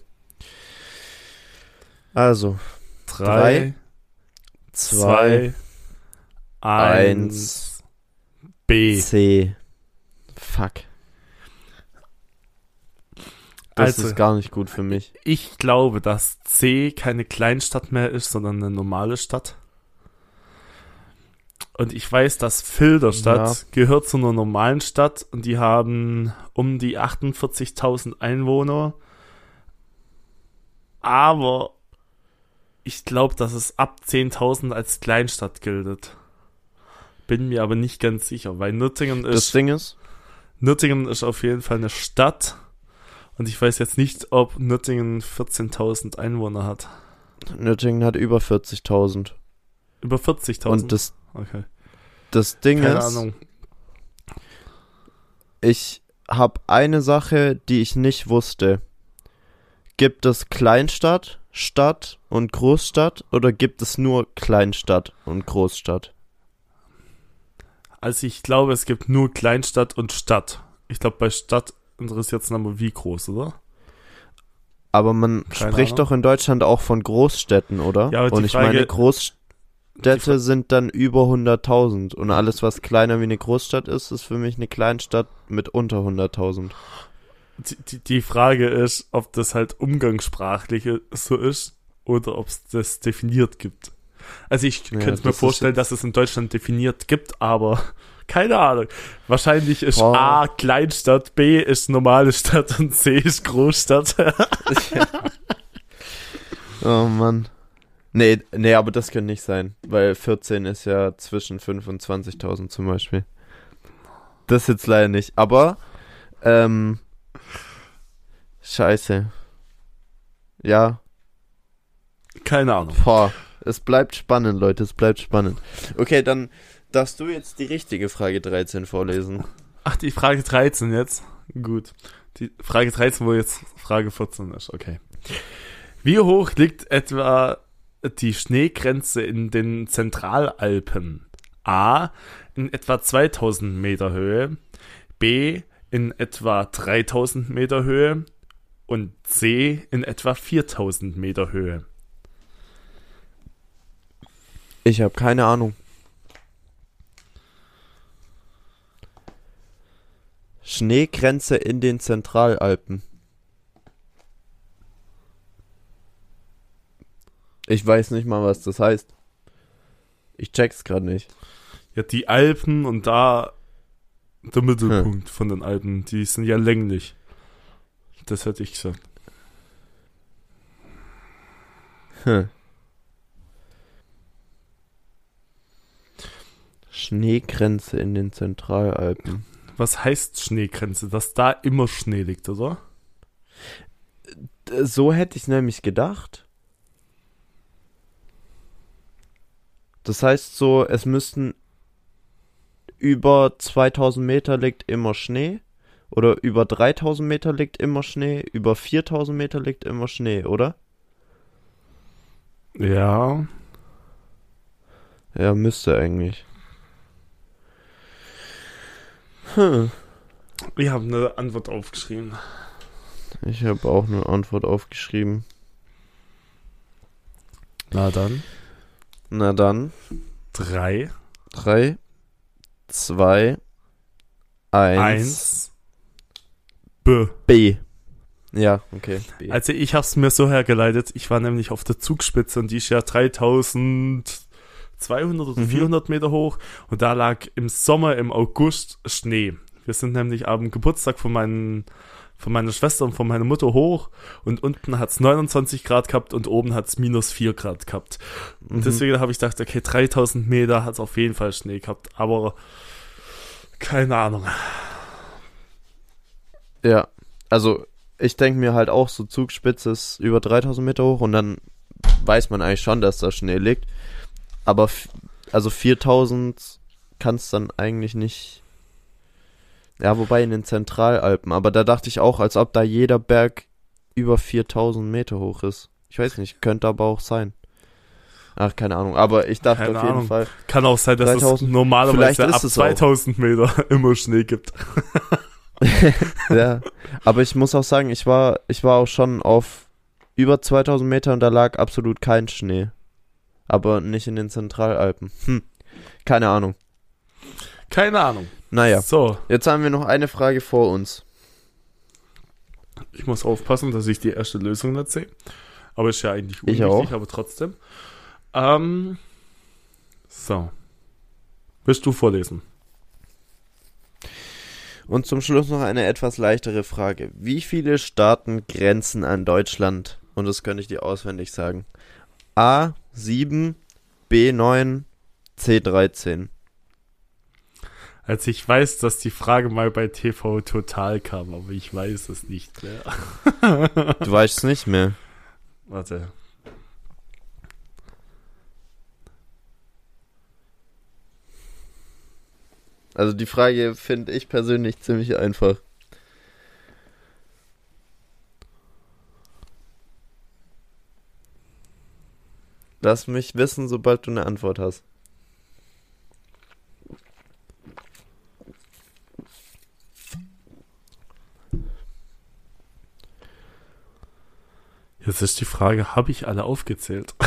Also, Drei, zwei, zwei, eins, B. C. Fuck. Das Also- ist gar nicht gut für mich. Ich glaube, dass C keine Kleinstadt mehr ist, sondern eine normale Stadt. Und ich weiß, dass Filderstadt Ja. gehört zu einer normalen Stadt und die haben um die 48.000 Einwohner. Aber ich glaube, dass es ab 10.000 als Kleinstadt gilt. Bin mir aber nicht ganz sicher, weil Nürtingen Das ist, Ding ist, Nürtingen ist auf jeden Fall eine Stadt. Und ich weiß jetzt nicht, ob Nürtingen 14.000 Einwohner hat. Nürtingen hat über 40.000. Über 40.000. Und das, okay. das Ding Keine ist, Ahnung. ich habe eine Sache, die ich nicht wusste. Gibt es Kleinstadt, Stadt und Großstadt oder gibt es nur Kleinstadt und Großstadt? Also ich glaube, es gibt nur Kleinstadt und Stadt. Ich glaube, bei Stadt interessiert es nochmal wie groß, oder? Aber man Keine spricht Ahnung. doch in Deutschland auch von Großstädten, oder? Ja, aber und ich Frage- meine, Großstädte sind dann über 100.000 und alles, was kleiner wie eine Großstadt ist, ist für mich eine Kleinstadt mit unter 100.000. Die, die, Frage ist, ob das halt umgangssprachlich so ist oder ob es das definiert gibt. Also ich Ja, könnte mir vorstellen, dass es in Deutschland definiert gibt, aber keine Ahnung. Wahrscheinlich ist Boah. A Kleinstadt, B ist normale Stadt und C ist Großstadt. Oh Mann. Nee, nee, aber das könnte nicht sein, weil 14 ist ja zwischen 5 und 20.000 zum Beispiel. Das jetzt leider nicht, aber, ähm, scheiße. Ja, keine Ahnung. boah, es bleibt spannend, Leute, es bleibt spannend. Okay, dann darfst du jetzt die richtige Frage 13 vorlesen. Ach, die Frage 13 jetzt? Gut. Die Frage 13, wo jetzt Frage 14 ist, okay. Wie hoch liegt etwa die Schneegrenze in den Zentralalpen? A. In etwa 2000 Meter Höhe. B. In etwa 3000 Meter Höhe. Und C. In etwa 4000 Meter Höhe. Ich habe keine Ahnung. Schneegrenze in den Zentralalpen. Ich weiß nicht mal, was das heißt. Ich check's gerade nicht. Ja, die Alpen und da der Mittelpunkt von den Alpen, die sind ja länglich. Das hätte ich gesagt. Hm. Schneegrenze in den Zentralalpen. Was heißt Schneegrenze? Dass da immer Schnee liegt, oder? D- So hätte ich nämlich gedacht. Das heißt so, es müssten über 2000 Meter liegt immer Schnee. Oder über 3000 Meter liegt immer Schnee. Über 4000 Meter liegt immer Schnee, oder? Ja. Ja, müsste eigentlich. Hm. Ich habe eine Antwort aufgeschrieben. Ich habe auch eine Antwort aufgeschrieben. Na dann. Na dann. Drei, 3, 2, 1, eins, B. B. Ja, okay. B. Also ich habe es mir so hergeleitet, ich war nämlich auf der Zugspitze und die ist ja 3200 oder Mhm. 400 Meter hoch und da lag im Sommer, im August Schnee. Wir sind nämlich am Geburtstag von, meinen, von meiner Schwester und von meiner Mutter hoch und unten hat's 29 Grad gehabt und oben hat's minus 4 Grad gehabt. Und Mhm. deswegen habe ich gedacht, okay, 3000 Meter hat's auf jeden Fall Schnee gehabt, aber keine Ahnung. Ja, also ich denke mir halt auch, so Zugspitze ist über 3000 Meter hoch und dann weiß man eigentlich schon, dass da Schnee liegt. Aber also 4000 kann es dann eigentlich nicht. Ja, wobei in den Zentralalpen. Aber da dachte ich auch, als ob da jeder Berg über 4000 Meter hoch ist. Ich weiß nicht, könnte aber auch sein. Ach, keine Ahnung. Aber ich dachte Keine auf jeden Ahnung. Fall. Kann auch sein, dass 3000. es normalerweise ab es auch. 2000 Meter immer Schnee gibt. ja, aber ich muss auch sagen, ich war, ich war auch schon auf über 2000 Meter und da lag absolut kein Schnee. Aber nicht in den Zentralalpen. Hm, keine Ahnung. Keine Ahnung. Naja, So, jetzt haben wir noch eine Frage vor uns. ich muss aufpassen, dass ich die erste Lösung nicht sehe. Aber ist ja eigentlich Ich unwichtig, auch. aber trotzdem. Ähm, so. Willst du vorlesen? Und zum Schluss noch eine etwas leichtere Frage. Wie viele Staaten grenzen an Deutschland? Und das könnte ich dir auswendig sagen. A7, B9, C13. Also ich weiß, dass die Frage mal bei TV Total kam, aber ich weiß es nicht mehr. Du weißt es nicht mehr. Warte. Also die Frage finde ich persönlich ziemlich einfach. Lass mich wissen, sobald du eine Antwort hast. Jetzt ist die Frage, habe ich alle aufgezählt?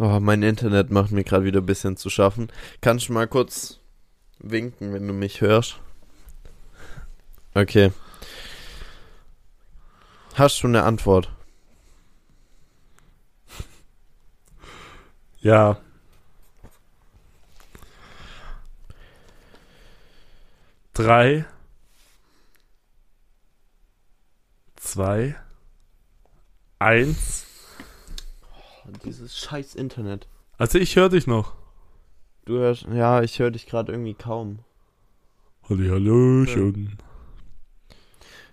Oh, mein Internet macht mir gerade wieder ein bisschen zu schaffen. Kannst du mal kurz winken, wenn du mich hörst? Okay. Hast du eine Antwort? Ja. Drei. Zwei. Eins. Dieses scheiß Internet. Also ich höre dich noch. Du hörst, ja, ich höre dich gerade irgendwie kaum. Halli, Hallöchen.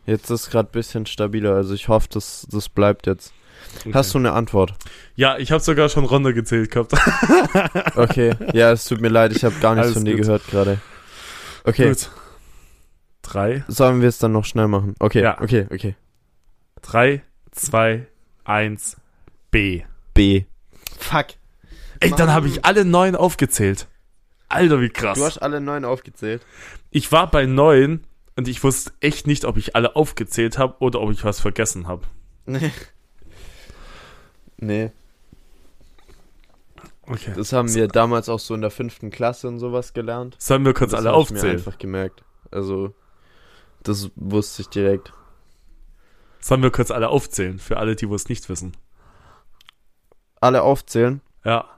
Jetzt ist gerade ein bisschen stabiler, also ich hoffe, das, das bleibt jetzt. Okay. Hast du eine Antwort? Ja, ich habe sogar schon runtergezählt gehabt. Okay, ja, es tut mir leid, ich habe gar nichts Alles von dir gut. gehört gerade. Okay, Gut. Drei. sollen wir es dann noch schnell machen? Okay, Ja. okay, okay. Drei, zwei, eins, B. B. Fuck. Ey, dann Mann. habe ich alle neun aufgezählt. Alter, wie krass. Du hast alle neun aufgezählt. Ich war bei neun und ich wusste echt nicht, ob ich alle aufgezählt habe oder ob ich was vergessen habe. Nee. Nee, Okay. das haben wir damals auch so in der fünften Klasse und sowas gelernt. Sollen wir kurz das alle hab ich mir aufzählen? einfach gemerkt. Also, das wusste ich direkt. Sollen wir kurz alle aufzählen, für alle, die wo es nicht wissen? Alle aufzählen. Ja.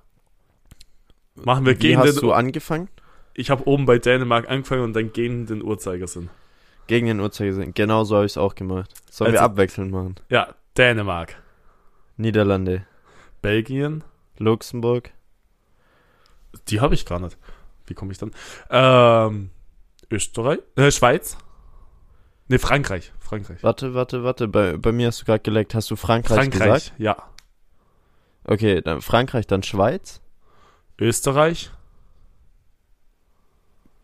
Machen wir Wie gegen hast den... du angefangen? ich habe oben bei Dänemark angefangen und dann gegen den Uhrzeigersinn. Gegen den Uhrzeigersinn. Genau so habe ich es auch gemacht. Sollen wir Also- abwechselnd machen? Ja, Dänemark. Niederlande, Belgien. Luxemburg, Die habe ich gar nicht. Wie komme ich dann? Ähm, Österreich. Äh, Schweiz. Ne, Frankreich. Frankreich. Warte, warte, warte. Bei, bei mir hast du gerade geleckt. Hast du Frankreich, gesagt? ja. Okay, dann Frankreich, dann Schweiz. Österreich.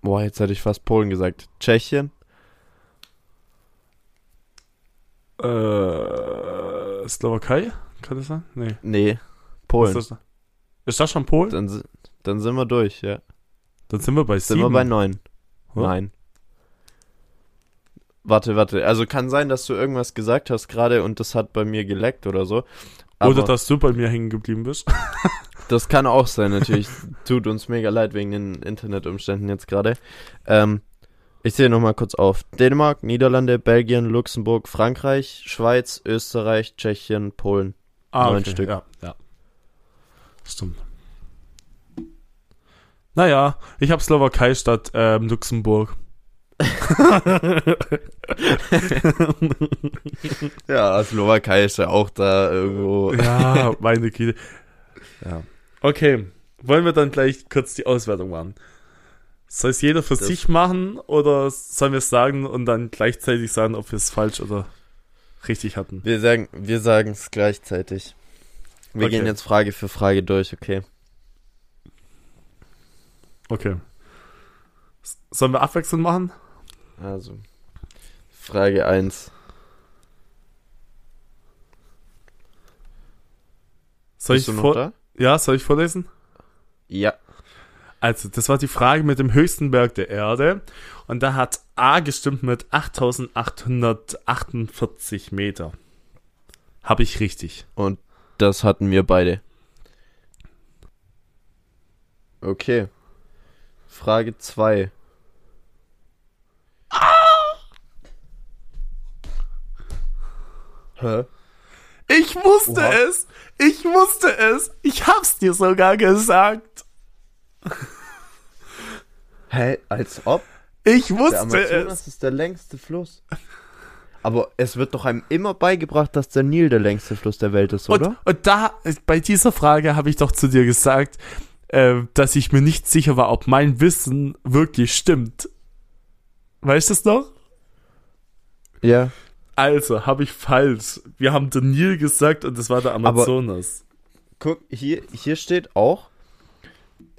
Boah, jetzt hätte ich fast Polen gesagt. Tschechien, Äh, Slowakei. Kann das sein? Nee. nee, Polen. Ist das, ist das schon Polen? Dann, dann sind wir durch, ja. Dann sind wir bei Sind sieben. wir bei neun. Ja. Nein. Warte, warte. Also kann sein, dass du irgendwas gesagt hast gerade und das hat bei mir geleckt oder so. Oder dass du bei mir hängen geblieben bist. das kann auch sein, natürlich. Tut uns mega leid wegen den Internetumständen jetzt gerade. Ähm, ich sehe nochmal kurz auf. Dänemark, Niederlande, Belgien, Luxemburg, Frankreich, Schweiz, Österreich, Tschechien, Polen. Ah, Neun okay. Stück. Ja, ja. Stimmt. Naja, ich habe Slowakei statt ähm, Luxemburg. Ja, Slowakei ist ja auch da irgendwo. Ja, meine Güte. Ja. Okay, wollen wir dann gleich kurz die Auswertung machen? Soll es jeder für Das- sich machen oder sollen wir es sagen und dann gleichzeitig sagen, ob wir es falsch oder richtig hatten? Wir sagen wir sagen es gleichzeitig. Wir Okay. gehen jetzt Frage für Frage durch, okay? Okay. Sollen wir abwechselnd machen? Also, Frage 1. Soll Bist ich vor da? Ja, soll ich vorlesen? Ja. Also, das war die Frage mit dem höchsten Berg der Erde. Und da hat A gestimmt mit 8848 Meter. Habe ich richtig. Und das hatten wir beide. Okay. Frage 2. Hä? Ich wusste Oha. es! Ich wusste es! Ich hab's dir sogar gesagt! Hä? Als ob? Ich Der wusste Amazonas es! ist der längste Fluss. Aber es wird doch einem immer beigebracht, dass der Nil der längste Fluss der Welt ist, oder? Und, und da, bei dieser Frage habe ich doch zu dir gesagt, äh, dass ich mir nicht sicher war, ob mein Wissen wirklich stimmt. Weißt du es noch? Ja. Also, habe ich falsch. Wir haben den Nil gesagt und das war der Amazonas. Guck, hier, hier steht auch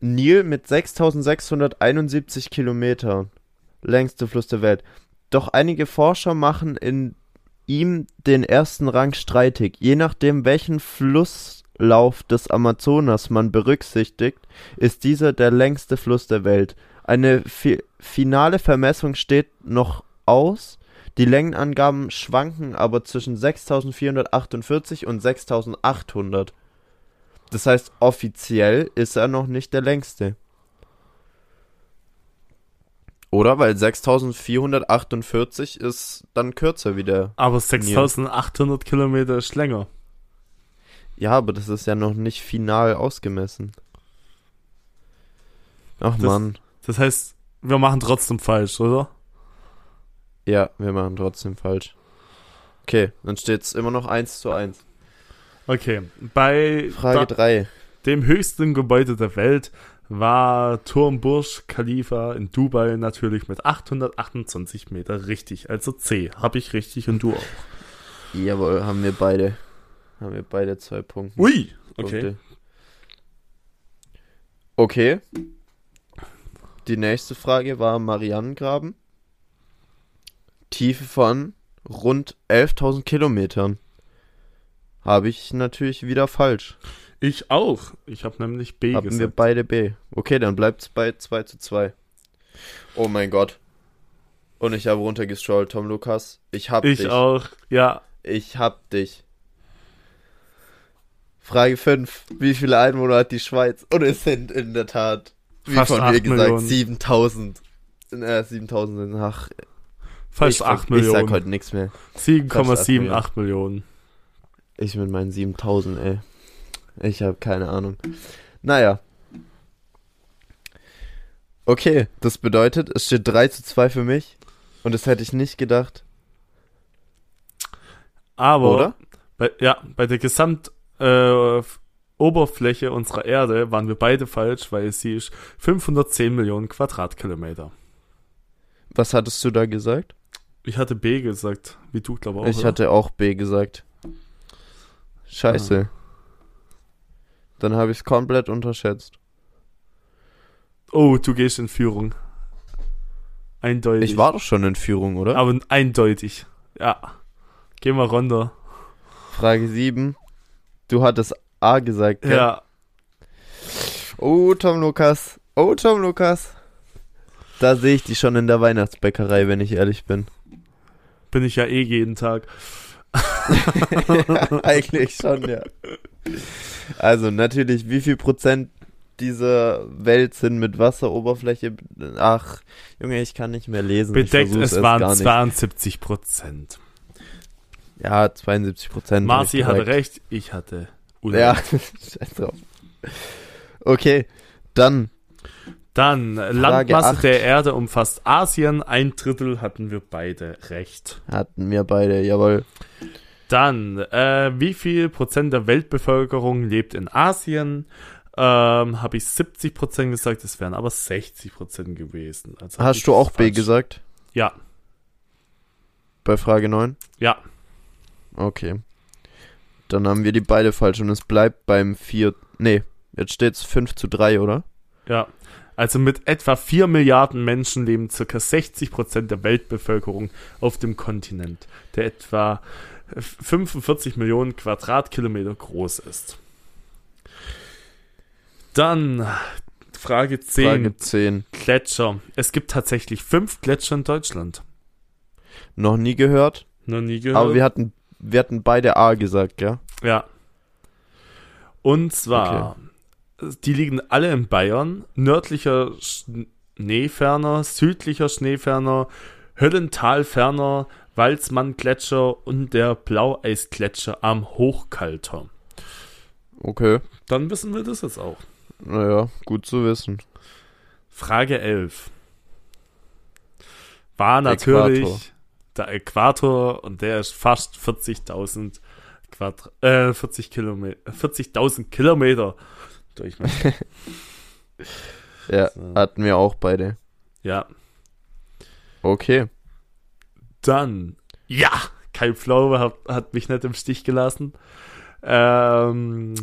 Nil mit 6671 Kilometern. Längste Fluss der Welt. Doch einige Forscher machen in ihm den ersten Rang streitig. Je nachdem, welchen Flusslauf des Amazonas man berücksichtigt, ist dieser der längste Fluss der Welt. Eine fi finale Vermessung steht noch aus. Die Längenangaben schwanken aber zwischen 6448 und 6800. Das heißt, offiziell ist er noch nicht der längste. Oder? Weil 6448 ist dann kürzer wie der. Aber 6800 Kilometer ist länger. Ja, aber das ist ja noch nicht final ausgemessen. Ach Das- man. Das heißt, wir machen trotzdem falsch, oder? Ja, wir machen trotzdem falsch. Okay, dann steht's immer noch 1 zu 1. Okay, bei Frage da, 3. dem höchsten Gebäude der Welt war Turm Burj Khalifa in Dubai natürlich mit 828 Meter richtig. Also C, habe ich richtig und du auch. Jawohl, haben wir beide. Haben wir beide zwei Punkte. Ui, okay. Punkte. Okay. Die nächste Frage war Marianengraben. Tiefe von rund 11.000 Kilometern. Habe ich natürlich wieder falsch. Ich auch. Ich habe nämlich B Haben wir gesagt. beide B. Okay, dann bleibt es bei 2 zu 2. Oh mein Gott. Und ich habe runtergestrollt, Tom Lukas. Ich hab Ich dich. auch. Ja, Ich hab dich. Frage 5. Wie viele Einwohner hat die Schweiz? Und es sind in der Tat, wie Fast von mir gesagt, Millionen. 7000. Äh, 7000 sind. Ach, fast ich, 8 ich Millionen. sag heute nichts mehr. 7,78 Millionen. Ich mit meinen 7000, ey. Ich habe keine Ahnung. Naja. Okay, das bedeutet, es steht 3 zu 2 für mich. Und das hätte ich nicht gedacht. Aber Oder? Bei, ja, bei der Gesamtoberfläche äh, Oberfläche unserer Erde waren wir beide falsch, weil sie ist 510 Millionen Quadratkilometer. Was hattest du da gesagt? Ich hatte B gesagt, wie du glaube auch. ich oder? hatte auch B gesagt. Scheiße. Dann habe ich es komplett unterschätzt. Oh, du gehst in Führung. Eindeutig. Ich war doch schon in Führung, oder? Aber eindeutig. Ja. Geh mal runter. Frage 7. Du hattest A gesagt, gell? Ja. Oh, Tom Lukas. Oh, Tom Lukas. Da sehe ich dich schon in der Weihnachtsbäckerei, wenn ich ehrlich bin. Bin ich ja eh jeden Tag. Eigentlich schon, ja. Also natürlich, wie viel Prozent dieser Welt sind mit Wasseroberfläche? Ach, Junge, ich kann nicht mehr lesen. Bedeckt, es waren gar nicht. 72 Prozent. Ja, 72 Prozent. Marci hatte recht, ich hatte Unrecht. Ja, scheiß drauf. Okay, dann Dann, Frage Landmasse acht. der Erde umfasst Asien, ein Drittel hatten wir beide recht. hatten wir beide, jawohl. Dann, äh, wie viel Prozent der Weltbevölkerung lebt in Asien? Ähm, habe ich 70 Prozent gesagt, es wären aber 60 Prozent gewesen. Also Hast du auch B falsch. gesagt? Ja, Bei Frage 9? ja. Okay. Dann haben wir die beide falsch und es bleibt beim 4. Nee, jetzt steht's 5 zu 3, oder? Ja, also mit etwa 4 Milliarden Menschen leben circa 60 Prozent der Weltbevölkerung auf dem Kontinent, der etwa 45 Millionen Quadratkilometer groß ist. Dann Frage 10, Frage 10. Gletscher. Es gibt tatsächlich fünf Gletscher in Deutschland. Noch nie gehört, Noch nie gehört. aber wir hatten, wir hatten beide A gesagt, gell? Ja. Und zwar, die liegen alle in Bayern. Nördlicher Schneeferner, südlicher Schneeferner, Höllentalferner, Walzmann-Gletscher und der Blaueisgletscher am Hochkalter. Okay. Dann wissen wir das jetzt auch. Naja, gut zu wissen. Frage 11. War natürlich Äquator. der Äquator und der ist fast 40.000 Quadrat, äh, 40 Kilometer, 40.000 Kilometer Durchmesser. Ja, So. hatten wir auch beide. ja. Okay. Dann, ja, Kai Pflaume hat, hat mich nicht im Stich gelassen. Ähm,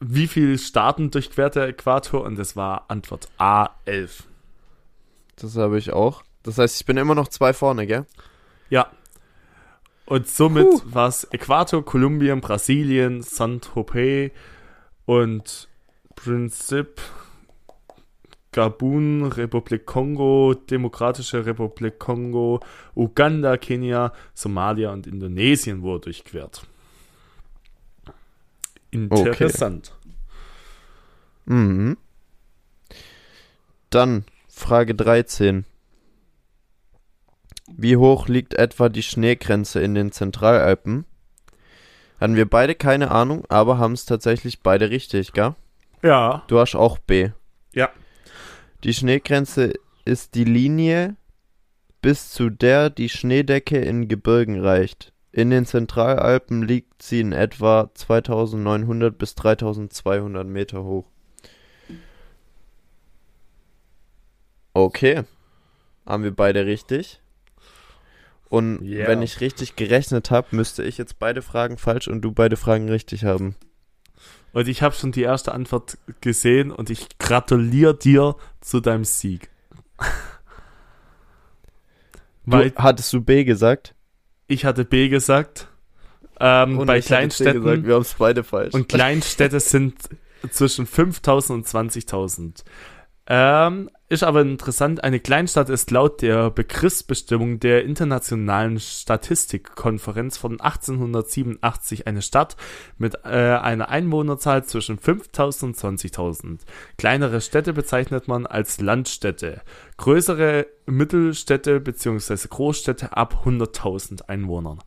wie viele Staaten durchquert der Äquator? Und das war Antwort A, 11. Das habe ich auch. Das heißt, ich bin immer noch zwei vorne, gell? Ja. Und somit war es Äquator, Kolumbien, Brasilien, Saint-Tropez und Prinzip, Gabun, Republik Kongo, Demokratische Republik Kongo, Uganda, Kenia, Somalia und Indonesien wurde durchquert. Interessant. Mhm. Dann Frage 13. Wie hoch liegt etwa die Schneegrenze in den Zentralalpen? Hatten wir beide keine Ahnung, aber haben es tatsächlich beide richtig, gell? Ja. Du hast auch B. Ja. Die Schneegrenze ist die Linie, bis zu der die Schneedecke in Gebirgen reicht. In den Zentralalpen liegt sie in etwa 2900 bis 3200 Meter hoch. Okay. Haben wir beide richtig. Und Ja. wenn ich richtig gerechnet habe, müsste ich jetzt beide Fragen falsch und du beide Fragen richtig haben. Und ich habe schon die erste Antwort gesehen und ich gratuliere dir zu deinem Sieg. Du, Weil hattest du B gesagt? ich hatte B gesagt. Ähm, Und bei Kleinstädten gesagt, wir haben es beide falsch. und Kleinstädte sind zwischen 5000 und 20.000. Ähm, ist aber interessant, eine Kleinstadt ist laut der Begriffsbestimmung der Internationalen Statistikkonferenz von 1887 eine Stadt mit äh, einer Einwohnerzahl zwischen 5000 und 20.000. Kleinere Städte bezeichnet man als Landstädte. Größere Mittelstädte bzw. Großstädte ab 100.000 Einwohnern.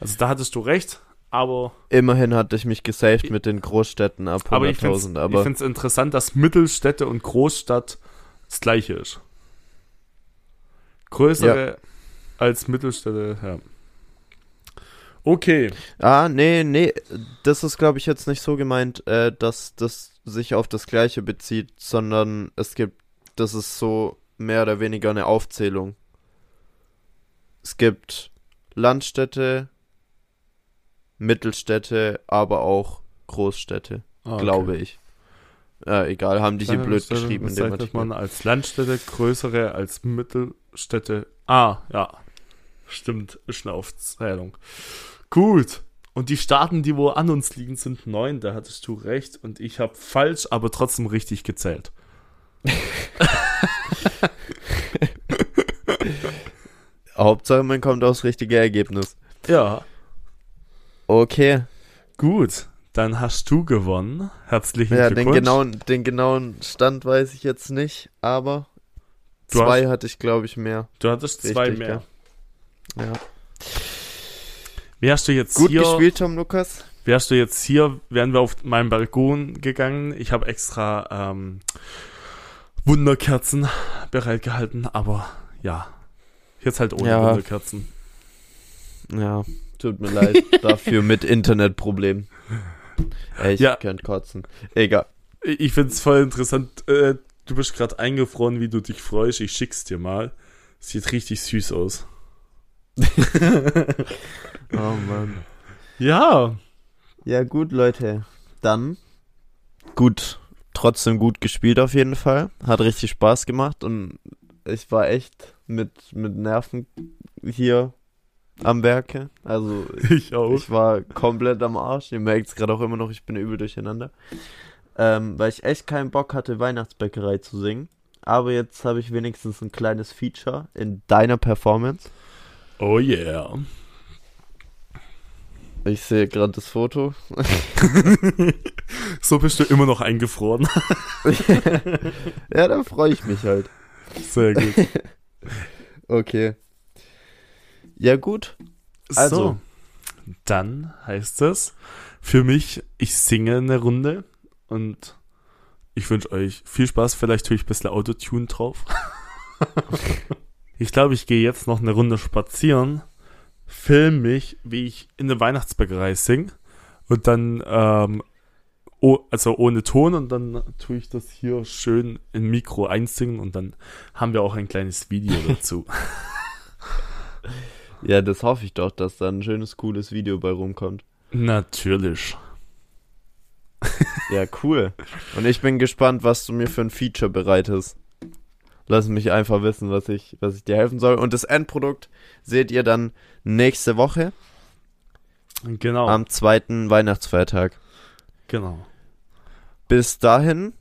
Also da hattest du recht, aber Immerhin hatte ich mich gesaved mit den Großstädten ab aber ich finde 100.000, es interessant, dass Mittelstädte und Großstadt das gleiche ist. Größere, als Mittelstädte, ja. Okay. Ah, nee, nee, das ist, glaube ich, jetzt nicht so gemeint, äh, dass das sich auf das Gleiche bezieht, sondern es gibt, das ist so mehr oder weniger eine Aufzählung. Es gibt Landstädte, Mittelstädte, aber auch Großstädte, Ah, okay. glaube ich. Ja, egal, haben die hier blöd geschrieben in dem bezeichnet man als Landstädte, größere als Mittelstädte. Ah, ja. Stimmt, ist eine Aufzählung. Gut. Und die Staaten, die wo an uns liegen, sind neun. Da hattest du recht. Und ich habe falsch, aber trotzdem richtig gezählt. Hauptsache, man kommt aufs richtige Ergebnis. Ja. Okay. Gut. Dann hast du gewonnen. Herzlichen Ja, den Glückwunsch. genauen, den genauen Stand weiß ich jetzt nicht, aber Du zwei hatte ich, glaube ich, mehr. Du hattest zwei Richtig, mehr. Ja. Wie hast du jetzt Gut hier? gespielt, Tom Lukas. Wärst du jetzt hier, wären wir auf meinen Balkon gegangen. Ich habe extra ähm, Wunderkerzen bereitgehalten, aber ja, jetzt halt ohne Ja. Wunderkerzen. Ja, tut mir leid. Dafür mit Internetproblem. Ey, ich Ja. könnte kotzen. Egal. Ich find's voll interessant. Äh, du bist gerade eingefroren, wie du dich freust. Ich schick's dir mal. Sieht richtig süß aus. Oh Mann. Ja, Ja, gut, Leute. Dann gut. Trotzdem gut gespielt auf jeden Fall. Hat richtig Spaß gemacht und ich war echt mit, mit Nerven hier am Werke. Also ich auch. Ich war komplett am Arsch. Ihr merkt es gerade auch immer noch, ich bin übel durcheinander. Ähm, weil ich echt keinen Bock hatte, Weihnachtsbäckerei zu singen. Aber jetzt habe ich wenigstens ein kleines Feature in deiner Performance. oh yeah. Ich sehe gerade das Foto. So bist du immer noch eingefroren. ja, da freue ich mich halt. Sehr gut. Okay. Ja, gut. Also. So, dann heißt es für mich, ich singe eine Runde und ich wünsche euch viel Spaß. Vielleicht tue ich ein bisschen Autotune drauf. ich glaube, ich gehe jetzt noch eine Runde spazieren, film mich, wie ich in der Weihnachtsbäckerei singe und dann, ähm, oh, also ohne Ton und dann tue ich das hier schön in Mikro einsingen und dann haben wir auch ein kleines Video dazu. Ja, das hoffe ich doch, dass da ein schönes, cooles Video bei rumkommt. Natürlich. Ja, cool. Und ich bin gespannt, was du mir für ein Feature bereitest. Lass mich einfach wissen, was ich, was ich dir helfen soll. Und das Endprodukt seht ihr dann nächste Woche Genau. am zweiten Weihnachtsfeiertag. genau. Bis dahin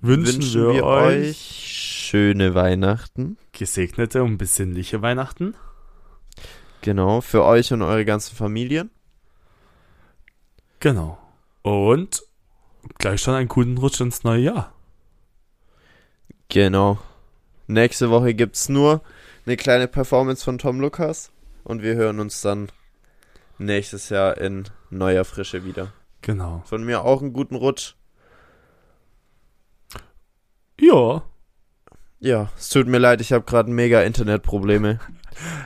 wünschen, wir, euch schöne Weihnachten. gesegnete und besinnliche Weihnachten. Genau, für euch und eure ganzen Familien. Genau. Und gleich schon einen guten Rutsch ins neue Jahr. Genau. Nächste Woche gibt's nur eine kleine Performance von Tom Lukas und wir hören uns dann nächstes Jahr in neuer Frische wieder. Genau. Von mir auch einen guten Rutsch. Ja. Ja, es tut mir leid, ich habe gerade mega Internetprobleme.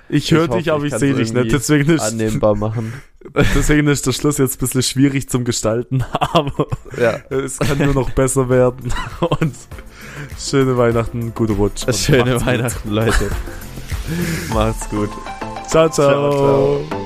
Ich höre dich, aber ich ich sehe dich nicht. Deswegen ist, Annehmbar machen. deswegen ist der Schluss jetzt ein bisschen schwierig zum Gestalten. Aber Ja, es kann nur noch besser werden. Und schöne Weihnachten, gute Rutsch. schöne macht's gut. Weihnachten, Leute. Macht's gut. Ciao, ciao. Ciao, ciao.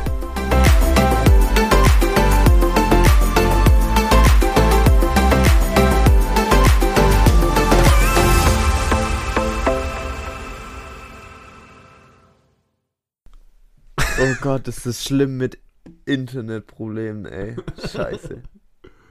Oh Gott, ist das schlimm mit Internetproblemen, ey. Scheiße.